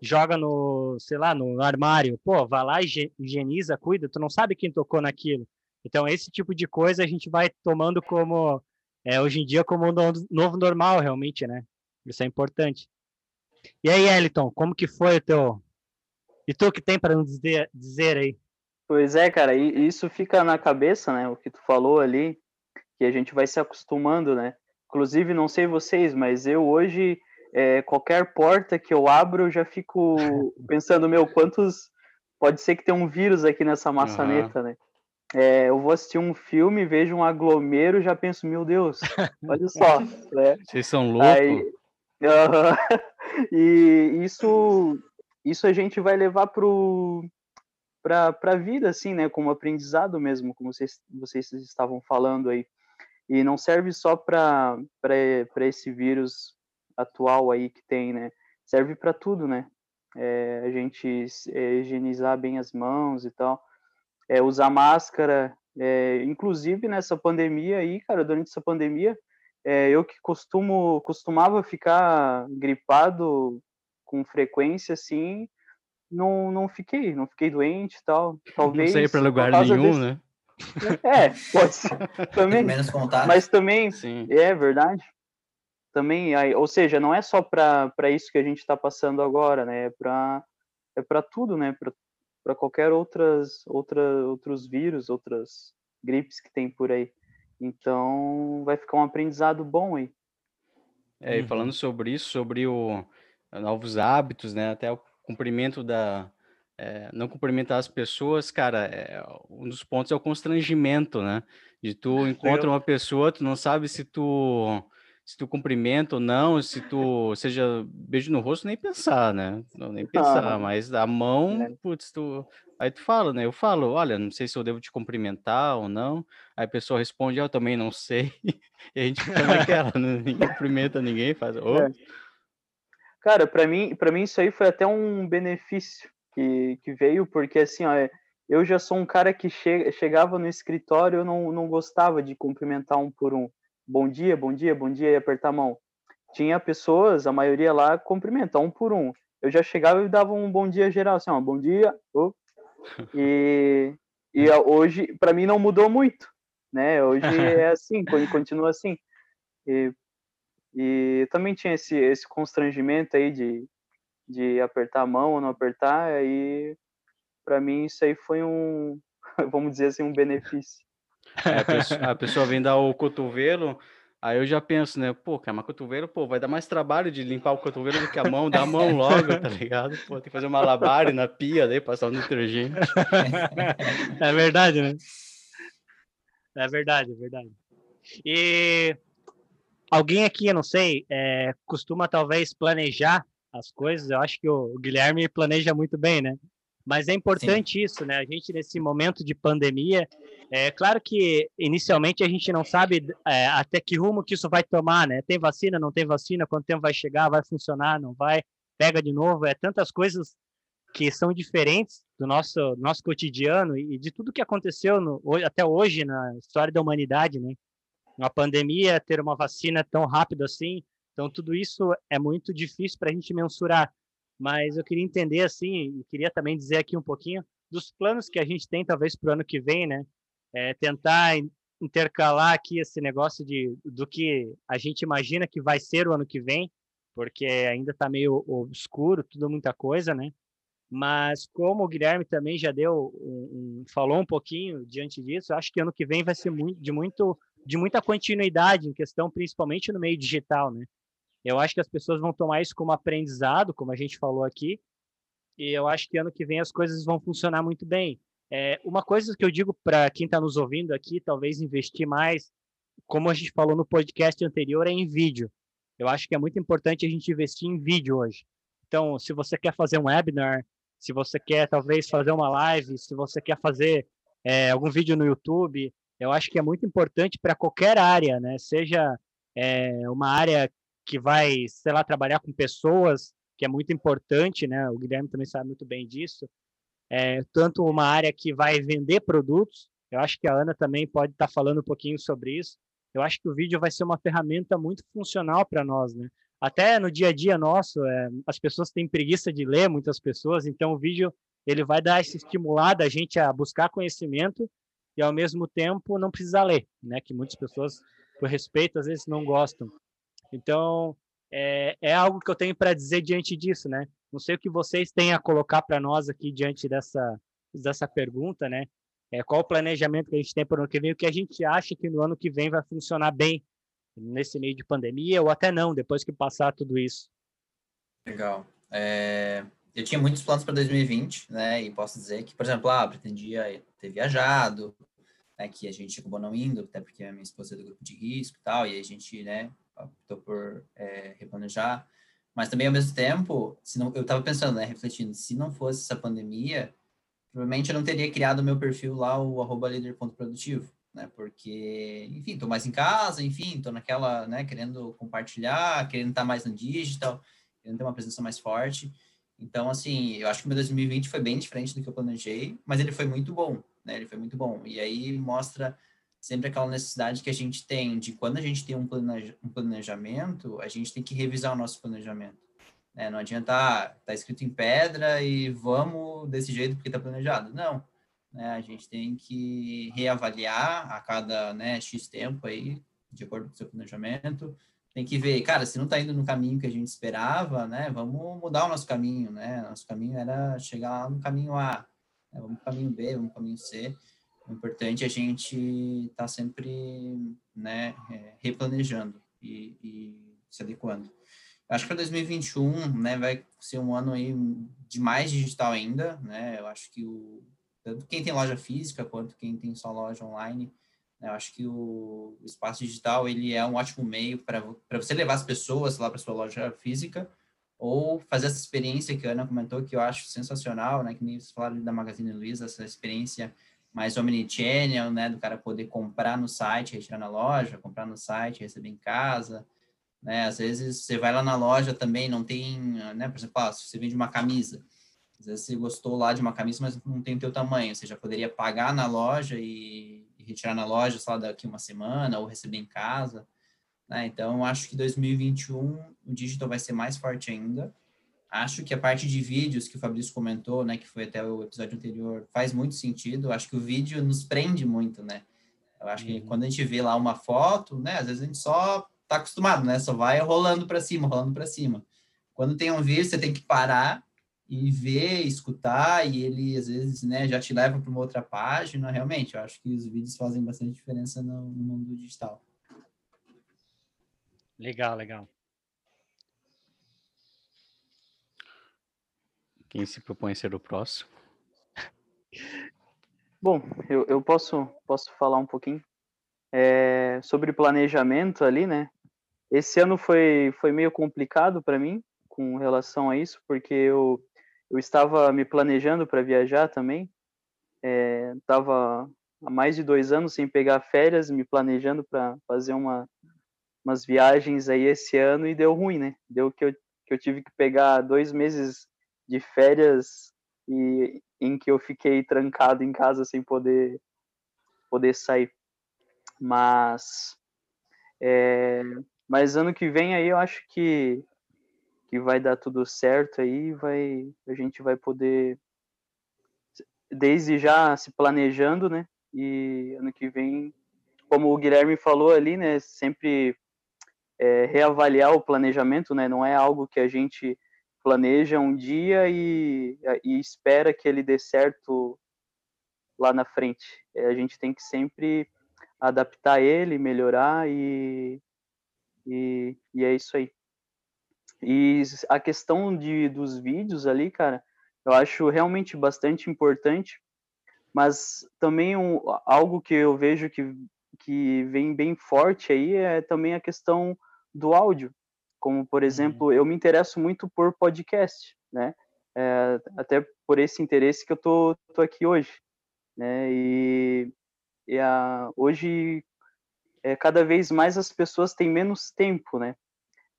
joga no, sei lá, no armário. Pô, vai lá, higieniza, cuida. Tu não sabe quem tocou naquilo. Então, esse tipo de coisa a gente vai tomando como, é, hoje em dia, como um novo normal, realmente, né? Isso é importante. E aí, Eliton, como que foi o teu... E tu que tem para nos dizer, dizer aí? Pois é, cara, e isso fica na cabeça, né? O que tu falou ali, que a gente vai se acostumando, né? Inclusive, não sei vocês, mas eu hoje, é, qualquer porta que eu abro, eu já fico [LAUGHS] pensando, meu, quantos. Pode ser que tenha um vírus aqui nessa maçaneta, uhum. né? É, eu vou assistir um filme, vejo um aglomero, já penso, meu Deus, [LAUGHS] olha só. né? Vocês são loucos. Aí, uh, [LAUGHS] e isso, isso a gente vai levar pro para a vida, assim, né, como aprendizado mesmo, como vocês, vocês estavam falando aí. E não serve só para esse vírus atual aí que tem, né? Serve para tudo, né? É, a gente é, higienizar bem as mãos e tal, é, usar máscara, é, inclusive nessa pandemia aí, cara, durante essa pandemia, é, eu que costumo costumava ficar gripado com frequência, assim, não, não fiquei, não fiquei doente e tal. [LAUGHS] Talvez. Não saí para lugar nenhum, desse... né? [LAUGHS] É, pode ser. [LAUGHS] Também. Menos contato. Mas também, Sim. é verdade. Também, aí, ou seja, não é só para isso que a gente está passando agora, né? É para é para tudo, né? Para qualquer outras, outra, outros vírus, outras gripes que tem por aí. Então, vai ficar um aprendizado bom aí. É, e falando sobre isso, sobre o novos hábitos, né? Até o cumprimento da. É, não cumprimentar as pessoas, cara, é, um dos pontos é o constrangimento, né? De tu [LAUGHS] encontra uma pessoa, tu não sabe se tu se tu cumprimenta ou não, se tu seja beijo no rosto, nem pensar, né? Não, nem pensar, ah, mas a mão, é. putz, tu. Aí tu fala, né? Eu falo, olha, não sei se eu devo te cumprimentar ou não. Aí a pessoa responde, eu também não sei. [LAUGHS] E a gente fica naquela, né? ninguém cumprimenta ninguém, faz. Oh. É. Cara, para mim, para mim isso aí foi até um benefício que, que veio, porque assim, ó, eu já sou um cara que che chegava no escritório, eu não, não gostava de cumprimentar um por um. Bom dia, bom dia, bom dia e apertar a mão. Tinha pessoas, a maioria lá, cumprimentar um por um. Eu já chegava e dava um bom dia geral, assim, ó, bom dia, oh. e, e [LAUGHS] hoje, para mim, não mudou muito, né? Hoje [LAUGHS] é assim, continua assim. E e também tinha esse, esse constrangimento aí de, de apertar a mão ou não apertar, aí para mim isso aí foi um, [LAUGHS] vamos dizer assim, um benefício. É, a, pessoa, a, pessoa, vem dar o cotovelo, aí eu já penso, né, pô, cara, mas cotovelo, pô, vai dar mais trabalho de limpar o cotovelo do que a mão, dá a mão logo, tá ligado? Pô, tem que fazer uma labare na pia, daí passar o detergente. [LAUGHS] É verdade, né? É verdade, é verdade. E alguém aqui, eu não sei, é, costuma talvez planejar as coisas. Eu acho que o, Guilherme planeja muito bem, né? Mas é importante Sim. isso, né? A gente, nesse momento de pandemia, é claro que inicialmente a gente não sabe é, até que rumo que isso vai tomar, né? Tem vacina, não tem vacina, quanto tempo vai chegar, vai funcionar, não vai, pega de novo. É tantas coisas que são diferentes do nosso, nosso cotidiano e de tudo que aconteceu no, até hoje na história da humanidade, né? Uma pandemia, ter uma vacina tão rápido assim. Então, tudo isso é muito difícil para a gente mensurar. Mas eu queria entender, assim, e queria também dizer aqui um pouquinho dos planos que a gente tem, talvez, para o ano que vem, né? É, tentar intercalar aqui esse negócio de, do que a gente imagina que vai ser o ano que vem, porque ainda está meio obscuro, tudo muita coisa, né? Mas como o Guilherme também já deu, um, um, falou um pouquinho diante disso, acho que ano que vem vai ser muito, de muito de muita continuidade em questão, principalmente no meio digital, né? Eu acho que as pessoas vão tomar isso como aprendizado, como a gente falou aqui, e eu acho que ano que vem as coisas vão funcionar muito bem. É, uma coisa que eu digo para quem está nos ouvindo aqui, talvez investir mais, como a gente falou no podcast anterior, é em vídeo. Eu acho que é muito importante a gente investir em vídeo hoje. Então, se você quer fazer um webinar, se você quer talvez fazer uma live, se você quer fazer é, algum vídeo no YouTube, eu acho que é muito importante para qualquer área, né? Seja é, uma área que vai, sei lá, trabalhar com pessoas, que é muito importante, né? O Guilherme também sabe muito bem disso. é, tanto uma área que vai vender produtos, eu acho que a Ana também pode estar tá falando um pouquinho sobre isso. Eu acho que o vídeo vai ser uma ferramenta muito funcional para nós, né? Até no dia a dia nosso, é, as pessoas têm preguiça de ler, muitas pessoas, então o vídeo ele vai dar esse estimulada a gente a buscar conhecimento e ao mesmo tempo não precisar ler, né? Que muitas pessoas, por respeito, às vezes não gostam. Então é, é algo que eu tenho para dizer diante disso, né? Não sei o que vocês têm a colocar para nós aqui diante dessa dessa pergunta, né? É, qual o planejamento que a gente tem para o ano que vem? O que a gente acha que no ano que vem vai funcionar bem nesse meio de pandemia ou até não, depois que passar tudo isso? Legal. É, eu tinha muitos planos para 2020, né? E posso dizer que, por exemplo, ah, pretendia ter viajado, né? Que a gente acabou não indo, até porque a minha esposa é do grupo de risco e tal, e a gente, né? Optou por é, replanejar. Mas também, ao mesmo tempo, se não, eu estava pensando, né? Refletindo, se não fosse essa pandemia, provavelmente eu não teria criado meu perfil lá, o arroba líder.produtivo né? Porque, enfim, estou mais em casa, enfim, estou naquela, né, querendo compartilhar, querendo estar mais no digital, querendo ter uma presença mais forte. Então, assim, eu acho que o meu 2020 foi bem diferente do que eu planejei, mas ele foi muito bom, né? Ele foi muito bom. E aí mostra sempre aquela necessidade que a gente tem de quando a gente tem um, planejamento, a gente tem que revisar o nosso planejamento. Né? Não adianta, ah, tá escrito em pedra e vamos desse jeito porque está planejado. Não né? A gente tem que reavaliar a cada né, X tempo aí, de acordo com o seu planejamento. Tem que ver, cara, se não está indo no caminho que a gente esperava, né? Vamos mudar o nosso caminho, né? Nosso caminho era chegar lá no caminho A, né? vamos para o caminho B, vamos para o caminho C. O importante é a gente estar tá sempre né, é, replanejando e, e se adequando. Acho que para 2021, né, vai ser um ano aí de mais digital ainda, né? Eu acho que o, tanto quem tem loja física quanto quem tem só loja online. Né? Eu acho que o, espaço digital ele é um ótimo meio para você levar as pessoas lá para sua loja física ou fazer essa experiência que a Ana comentou que eu acho sensacional, né? Que nem vocês falaram da Magazine Luiza, essa experiência mais omnichannel, né? Do cara poder comprar no site, retirar na loja, comprar no site, receber em casa, né? Às vezes você vai lá na loja também, não tem, né? Por exemplo, ah, se você vende uma camisa, às vezes você gostou lá de uma camisa, mas não tem o teu tamanho. Você já poderia pagar na loja e, e retirar na loja só daqui uma semana ou receber em casa. Né? Então, acho que 2021 o digital vai ser mais forte ainda. Acho que a parte de vídeos que o Fabrício comentou, né, que foi até o episódio anterior, faz muito sentido. Acho que o vídeo nos prende muito, né? Eu acho que uhum. quando a gente vê lá uma foto, né, às vezes a gente só tá acostumado, né? Só vai rolando para cima, rolando para cima. Quando tem um vídeo, você tem que parar e ver, escutar, e ele às vezes né, já te leva para uma outra página. Realmente, eu acho que os vídeos fazem bastante diferença no, no mundo digital. Legal, legal. Quem se propõe a ser o próximo? Bom, eu, eu posso, posso falar um pouquinho é, sobre planejamento ali, né? Esse ano foi, foi meio complicado para mim com relação a isso, porque eu eu estava me planejando para viajar também. Estava é, há mais de dois anos sem pegar férias, me planejando para fazer uma, umas viagens aí esse ano e deu ruim, né? Deu que eu, que eu tive que pegar dois meses de férias e em que eu fiquei trancado em casa sem poder poder sair. Mas é, mas ano que vem aí eu acho que que vai dar tudo certo aí, vai a gente vai poder desde já se planejando, né? E ano que vem, como o Guilherme falou ali, né? Sempre é, reavaliar o planejamento, né? Não é algo que a gente planeja um dia e, e espera que ele dê certo lá na frente. É, a gente tem que sempre adaptar ele, melhorar e, e, e é isso aí. E a questão de, dos vídeos ali, cara, eu acho realmente bastante importante, mas também um, algo que eu vejo que, que vem bem forte aí é também a questão do áudio. Como, por uhum. exemplo, eu me interesso muito por podcast, né? É, até por esse interesse que eu tô, tô aqui hoje, né? E, e a, hoje, é, cada vez mais as pessoas têm menos tempo, né?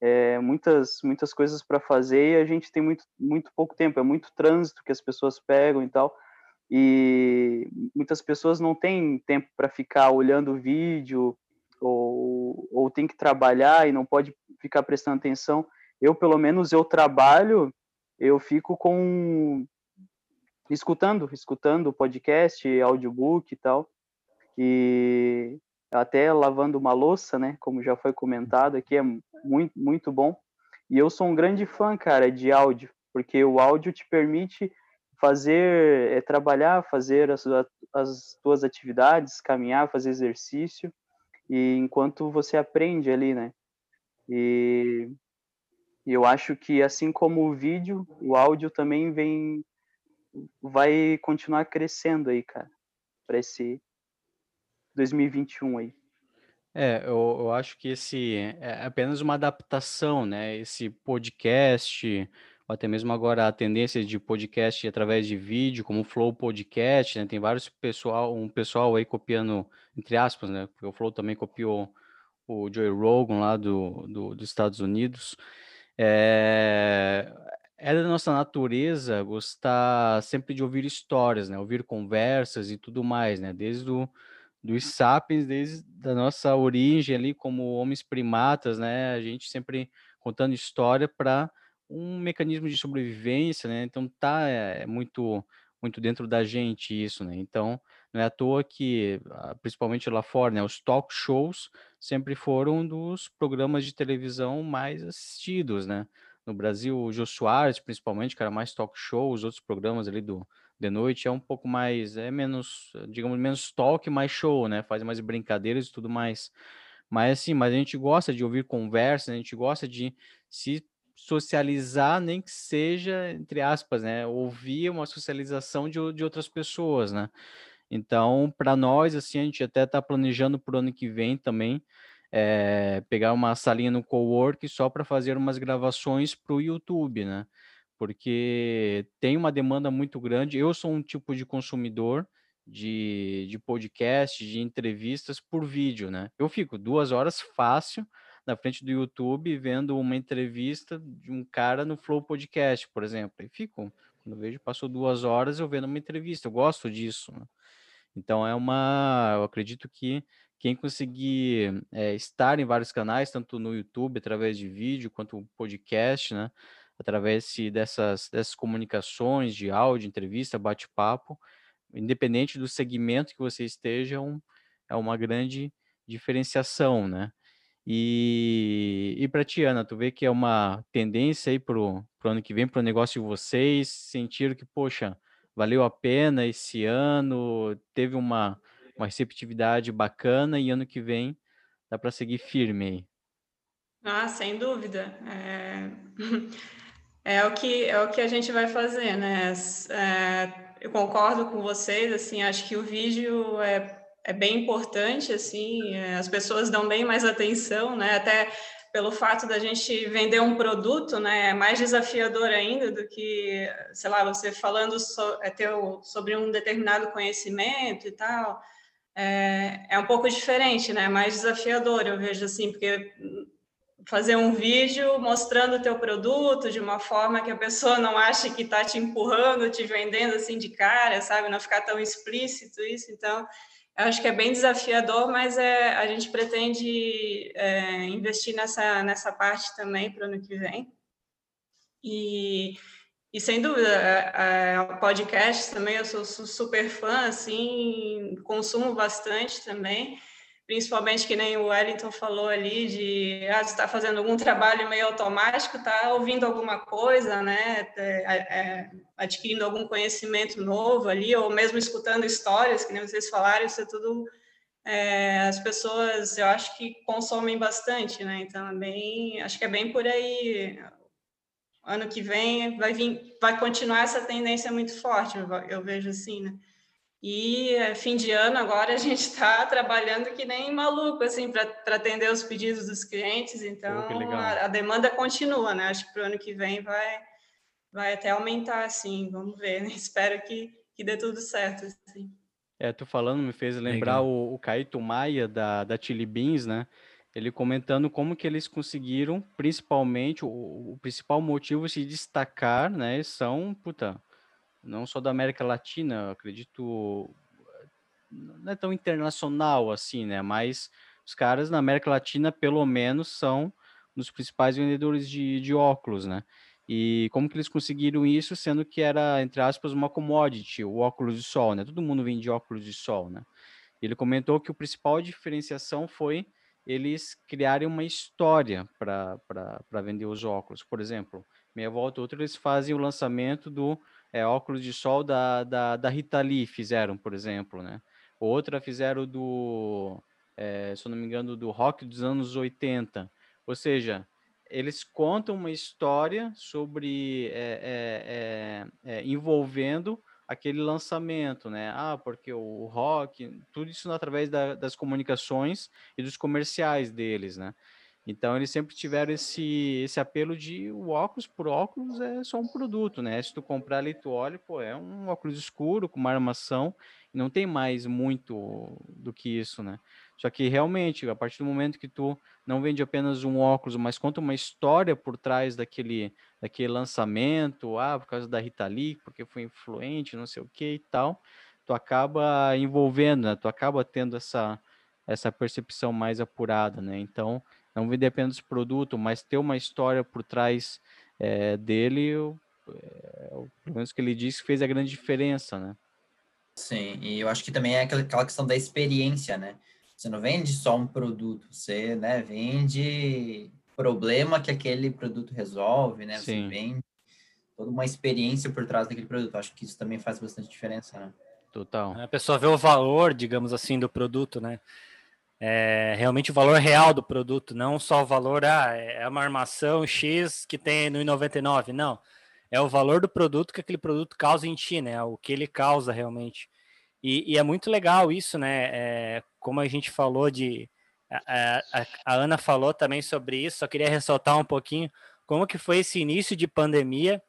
é, muitas muitas coisas para fazer e a gente tem muito muito pouco tempo, é muito trânsito que as pessoas pegam e tal. E muitas pessoas não têm tempo para ficar olhando o vídeo ou, ou tem que trabalhar e não pode ficar prestando atenção. Eu, pelo menos, eu trabalho, eu fico com escutando, escutando podcast, audiobook e tal. E até lavando uma louça, né, como já foi comentado aqui, é muito muito bom. E eu sou um grande fã, cara, de áudio, porque o áudio te permite fazer, é, trabalhar, fazer as, as tuas atividades, caminhar, fazer exercício, e enquanto você aprende ali, né? E, eu acho que assim como o vídeo, o áudio também vem, vai continuar crescendo aí, cara, para esse 2021 aí. É, eu, eu acho que esse é apenas uma adaptação, né? Esse podcast, ou até mesmo agora a tendência de podcast através de vídeo, como o Flow Podcast, né? Tem vários pessoal, um pessoal aí copiando, entre aspas, né? Porque o Flow também copiou o Joe Rogan lá do, do dos Estados Unidos. É, é da nossa natureza gostar sempre de ouvir histórias, né? Ouvir conversas e tudo mais, né? Desde o dos sapiens desde a nossa origem ali como homens primatas, né? A gente sempre contando história para um mecanismo de sobrevivência, né? Então tá é, muito muito dentro da gente isso, né? Então não é à toa que ah, principalmente lá fora, né? Os talk shows sempre foram dos programas de televisão mais assistidos, né? No Brasil, o Jô Soares, principalmente, que era mais talk show, os outros programas ali do de noite é um pouco mais, é menos, digamos, menos talk, mais show, né? Faz mais brincadeiras e tudo mais. Mas assim, mas a gente gosta de ouvir conversas, a gente gosta de se socializar, nem que seja, entre aspas, né? Ouvir uma socialização de, de outras pessoas, né? Então, para nós, assim, a gente até está planejando para o ano que vem também é, pegar uma salinha no cowork só para fazer umas gravações para o YouTube, né? porque tem uma demanda muito grande. Eu sou um tipo de consumidor de, de podcast, de entrevistas por vídeo, né? Eu fico duas horas fácil na frente do YouTube vendo uma entrevista de um cara no Flow Podcast, por exemplo. E fico, quando vejo, passou duas horas eu vendo uma entrevista. Eu gosto disso. Né? Então é uma, eu acredito que quem conseguir é, estar em vários canais, tanto no YouTube através de vídeo quanto podcast, né? através dessas, dessas comunicações de áudio, entrevista, bate-papo, independente do segmento que você esteja, um, é uma grande diferenciação, né? E, e para ti, Ana, tu vê que é uma tendência aí para o ano que vem, para o negócio de vocês, sentiram que, poxa, valeu a pena esse ano, teve uma, uma receptividade bacana e ano que vem dá para seguir firme aí. Ah, sem dúvida. É... [LAUGHS] É o que é o que a gente vai fazer, né? É, eu concordo com vocês, assim, acho que o vídeo é, é bem importante, assim, é, as pessoas dão bem mais atenção, né? Até pelo fato da gente vender um produto, né? É mais desafiador ainda do que, sei lá, você falando so, é teu, sobre um determinado conhecimento e tal. É, é um pouco diferente, né? É mais desafiador, eu vejo assim, porque fazer um vídeo mostrando o teu produto de uma forma que a pessoa não ache que está te empurrando, te vendendo assim de cara, sabe? Não ficar tão explícito isso. Então, eu acho que é bem desafiador, mas é, a gente pretende é, investir nessa, nessa parte também para o ano que vem. E, e sem dúvida, é, é, o podcast também, eu sou super fã, assim, consumo bastante também principalmente que nem o Wellington falou ali de ah, está fazendo algum trabalho meio automático, está ouvindo alguma coisa, né, é, é, adquirindo algum conhecimento novo ali, ou mesmo escutando histórias, que nem vocês falaram, isso é tudo é, as pessoas, eu acho que consomem bastante, né, então é bem, acho que é bem por aí, ano que vem vai vir, vai continuar essa tendência muito forte, eu, eu vejo assim, né. E é, fim de ano agora a gente está trabalhando que nem maluco assim para atender os pedidos dos clientes. Então oh, a, a, demanda continua, né? Acho que para o ano que vem vai vai até aumentar, assim. Vamos ver. Né? [LAUGHS] Espero que, que dê tudo certo. Assim. É, tu falando me fez lembrar o, o Caíto Maia da da Chili Beans, né? Ele comentando como que eles conseguiram, principalmente o, o principal motivo de se destacar, né? São puta não só da América Latina, acredito, não é tão internacional assim, né? Mas os caras na América Latina, pelo menos, são um dos principais vendedores de, de óculos, né? E como que eles conseguiram isso, sendo que era, entre aspas, uma commodity, o óculos de sol, né? Todo mundo vende óculos de sol, né? Ele comentou que o principal diferenciação foi eles criarem uma história para vender os óculos. Por exemplo, meia volta outra, eles fazem o lançamento do é, óculos de sol da, da, da Rita Lee, fizeram, por exemplo, né? Outra fizeram do, é, se eu não me engano, do rock dos anos 80. Ou seja, eles contam uma história sobre é, é, envolvendo aquele lançamento, né? Ah, porque o rock, tudo isso através da, das comunicações e dos comerciais deles, né? Então eles sempre tiveram esse, esse apelo de o óculos por óculos é só um produto, né? Se tu comprar ali, tu olha, pô, é um óculos escuro com uma armação não tem mais muito do que isso, né? Só que realmente, a partir do momento que tu não vende apenas um óculos, mas conta uma história por trás daquele, daquele lançamento, ah, por causa da Rita Lee, porque foi influente, não sei o que e tal, tu acaba envolvendo, né? Tu acaba tendo essa, essa percepção mais apurada, né? Então, não vender apenas produto, mas ter uma história por trás é, dele, é, pelo menos que ele disse, fez a grande diferença, né? Sim, e eu acho que também é aquela questão da experiência, né? Você não vende só um produto, você né, vende problema que aquele produto resolve, né? Sim. Você vende toda uma experiência por trás daquele produto. Acho que isso também faz bastante diferença, né? Total. A pessoa vê o valor, digamos assim, do produto, né? É, realmente o valor real do produto, não só o valor, ah, é uma armação X que tem no 99, não. É o valor do produto que aquele produto causa em ti, né? O que ele causa realmente. E, e é muito legal isso, né? É, como a gente falou de. A, a, a, Ana falou também sobre isso, só queria ressaltar um pouquinho como que foi esse início de pandemia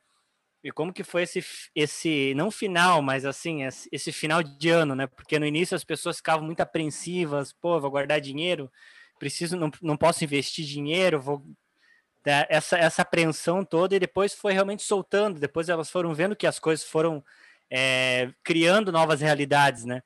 e como que foi esse, esse não final, mas assim, esse final de ano, né? Porque no início as pessoas ficavam muito apreensivas, pô, vou guardar dinheiro, preciso, não, não posso investir dinheiro, vou essa, essa apreensão toda e depois foi realmente soltando, depois elas foram vendo que as coisas foram é, criando novas realidades, né?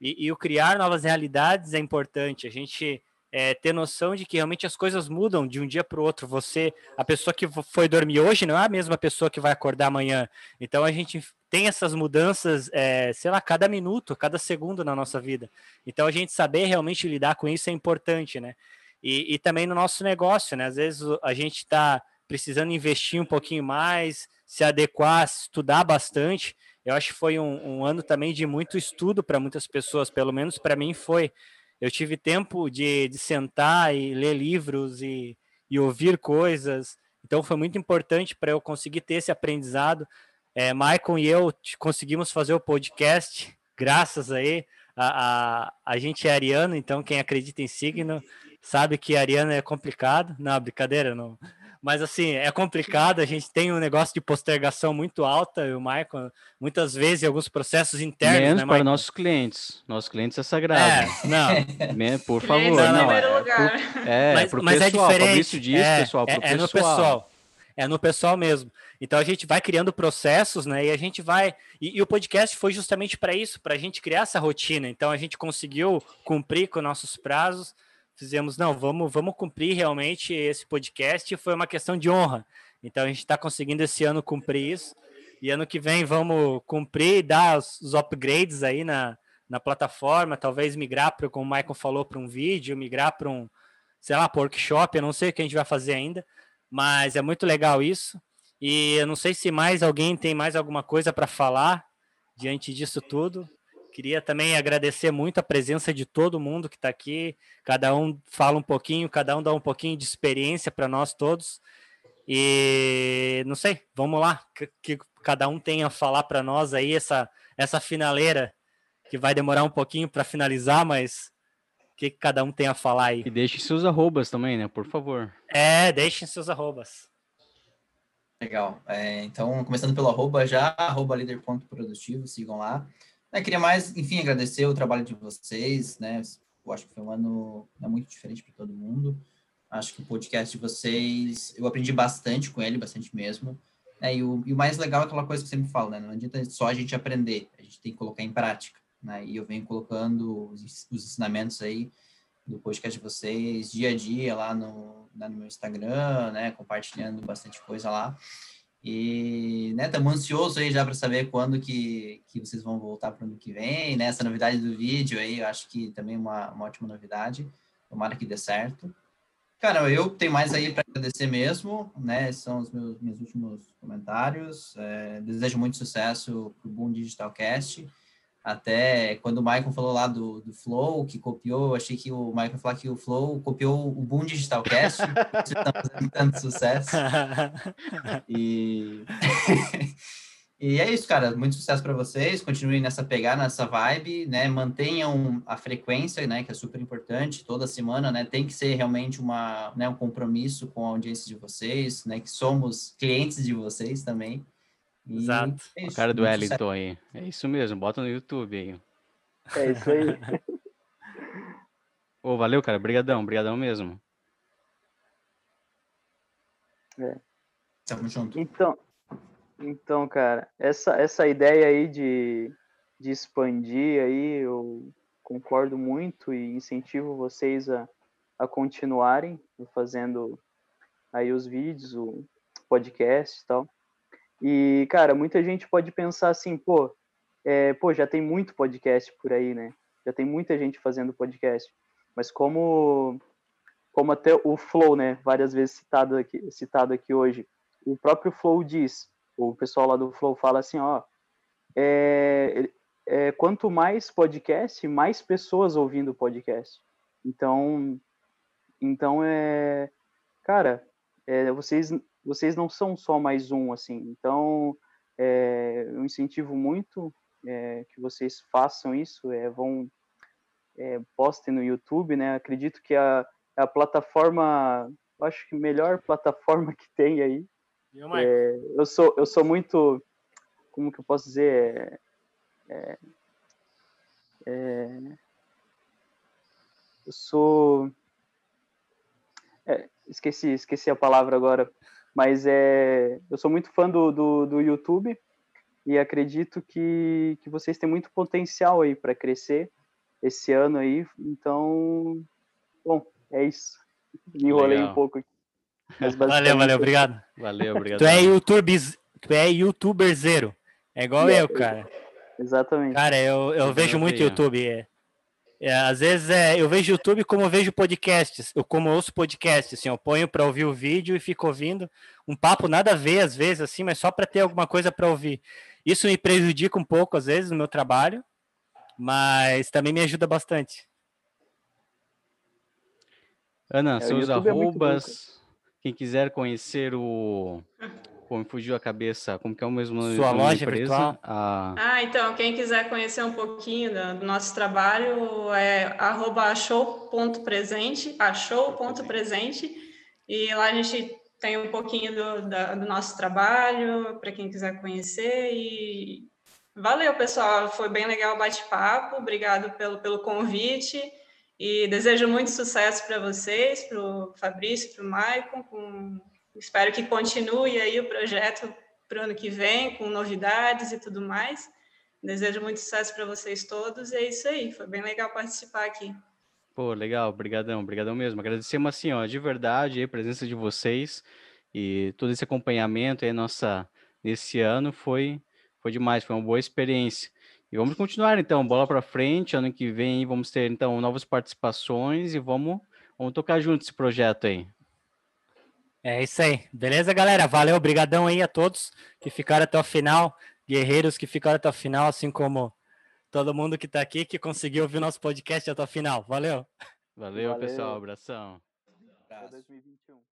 E, e, o criar novas realidades é importante. A gente é, ter noção de que realmente as coisas mudam de um dia para o outro. Você, a pessoa que foi dormir hoje, não é a mesma pessoa que vai acordar amanhã. Então a gente tem essas mudanças, é, sei lá, cada minuto, cada segundo na nossa vida. Então a gente saber realmente lidar com isso é importante, né? E, e também no nosso negócio, né? Às vezes a gente está precisando investir um pouquinho mais, se adequar, estudar bastante. Eu acho que foi um, um ano também de muito estudo para muitas pessoas, pelo menos para mim foi eu tive tempo de, de sentar e ler livros e, e ouvir coisas. Então foi muito importante para eu conseguir ter esse aprendizado. É, Maicon e eu conseguimos fazer o podcast, graças aí. A, a, a gente é ariano, então quem acredita em signo sabe que ariano é complicado. Não, brincadeira, não, mas assim, é complicado, a gente tem um negócio de postergação muito alta, e o Michael, muitas vezes, em alguns processos internos. Menos né, para nossos clientes. Nossos clientes é sagrado. É, não. por favor. Não, não, é, por, é, mas, pro mas é pessoal, é diferente. Diz, é, pessoal, pro é, pessoal. É no pessoal. É no pessoal mesmo. Então a gente vai criando processos, né? E a gente vai. E, e o podcast foi justamente para isso, para a gente criar essa rotina. Então a gente conseguiu cumprir com nossos prazos fizemos, não, vamos, vamos cumprir realmente esse podcast, foi uma questão de honra. Então a gente está conseguindo esse ano cumprir isso. E ano que vem vamos cumprir dar os, os upgrades aí na, na plataforma, talvez migrar para, como o Michael falou, para um vídeo, migrar para um, sei lá, para workshop, eu não sei o que a gente vai fazer ainda, mas é muito legal isso. E eu não sei se mais alguém tem mais alguma coisa para falar diante disso tudo. Queria também agradecer muito a presença de todo mundo que está aqui. Cada um fala um pouquinho, cada um dá um pouquinho de experiência para nós todos. E não sei, vamos lá, que, que cada um tenha a falar para nós aí essa, essa finaleira, que vai demorar um pouquinho para finalizar, mas o que, que cada um tem a falar aí. E deixe seus arrobas também, né? Por favor. É, deixem seus arrobas. Legal. É, então, começando pelo arroba já, arroba líder.produtivo, sigam lá. Eu queria mais, enfim, agradecer o trabalho de vocês, né? Eu acho que foi um ano né, muito diferente para todo mundo. Acho que o podcast de vocês, eu aprendi bastante com ele, bastante mesmo. É, e, o, e o mais legal é aquela coisa que eu sempre falo, né? Não adianta só a gente aprender, a gente tem que colocar em prática, né? E eu venho colocando os, os ensinamentos aí do podcast de vocês dia a dia lá no, né, no meu Instagram, né? Compartilhando bastante coisa lá. E, né, estamos ansiosos aí já para saber quando que, que vocês vão voltar para o ano que vem, né? Essa novidade do vídeo aí, eu acho que também é uma, uma ótima novidade. Tomara que dê certo. Cara, eu tenho mais aí para agradecer mesmo, né? São os meus, meus últimos comentários. É, desejo muito sucesso para o Boom Digital Cast. Até quando o Michael falou lá do, do Flow, que copiou, eu achei que o Michael falou que o Flow copiou o Boom Digital Cast, [LAUGHS] isso está fazendo tanto sucesso. E... [LAUGHS] e é isso, cara. Muito sucesso para vocês. Continuem nessa pegada, nessa vibe, né? Mantenham a frequência, né? Que é super importante. Toda semana, né? Tem que ser realmente uma, né, um compromisso com a audiência de vocês, né? Que somos clientes de vocês também. Exato. É isso, a cara do Wellington aí. É isso mesmo, bota no YouTube aí. É isso aí. [LAUGHS] Ô, valeu, cara. Obrigadão, obrigadão mesmo. É. Tamo junto. Então, então, cara, essa, essa ideia aí de, de expandir aí, eu concordo muito e incentivo vocês a, a continuarem fazendo aí os vídeos, o podcast e tal. E, cara, muita gente pode pensar assim, pô, é, pô, já tem muito podcast por aí, né? Já tem muita gente fazendo podcast. Mas como, como até o Flow, né, várias vezes citado aqui, citado aqui hoje, o próprio Flow diz, o pessoal lá do Flow fala assim, ó, é, é, quanto mais podcast, mais pessoas ouvindo podcast. Então, então é, cara, é, vocês vocês não são só mais um, assim. Então, é, eu incentivo muito é, que vocês façam isso, é, vão é, postem no YouTube, né? Acredito que a, a plataforma, acho que melhor [LAUGHS] plataforma que tem aí. É, eu sou eu sou muito, como que eu posso dizer, é, é, eu sou esqueci esqueci a palavra agora mas é, eu sou muito fã do, do, do YouTube e acredito que, que vocês têm muito potencial aí para crescer esse ano aí. Então, bom, é isso. Me enrolei Legal. um pouco aqui. [LAUGHS] Valeu, valeu, obrigado. Valeu, obrigado. Tu é YouTube, tu é youtuber zero. É igual é, eu, cara. Exatamente. Cara, eu, eu vejo muito YouTube. É. É, às vezes é, eu vejo YouTube como eu vejo podcasts, eu como ouço podcasts, assim, eu ponho para ouvir o vídeo e fico ouvindo um papo nada a ver às vezes assim, mas só para ter alguma coisa para ouvir. Isso me prejudica um pouco às vezes no meu trabalho, mas também me ajuda bastante. Ana, é, seus arrobas, é quem quiser conhecer o Pô, me fugiu a cabeça. Como que é o mesmo nome Sua loja empresa? virtual? Ah. ah, então, quem quiser conhecer um pouquinho do, nosso trabalho é achou.presente, achou.presente, e lá a gente tem um pouquinho do, da, do nosso trabalho, para quem quiser conhecer, e valeu, pessoal, foi bem legal o bate-papo, obrigado pelo, pelo convite, e desejo muito sucesso para vocês, para o Fabrício, para o Maicon, com Espero que continue aí o projeto para o ano que vem, com novidades e tudo mais. Desejo muito sucesso para vocês todos. E é isso aí. Foi bem legal participar aqui. Pô, legal. Obrigadão, obrigadão mesmo. Agradecemos assim, ó, de verdade a presença de vocês e todo esse acompanhamento aí nossa nesse ano foi foi demais, foi uma boa experiência. E vamos continuar então, bola para frente, ano que vem vamos ter então novas participações e vamos vamos tocar junto esse projeto aí. É isso aí. Beleza, galera? Valeu, obrigadão aí a todos que ficaram até o final, guerreiros que ficaram até o final, assim como todo mundo que está aqui que conseguiu ouvir nosso podcast até o final. Valeu. Valeu, Valeu. pessoal. Abração. Até 2021.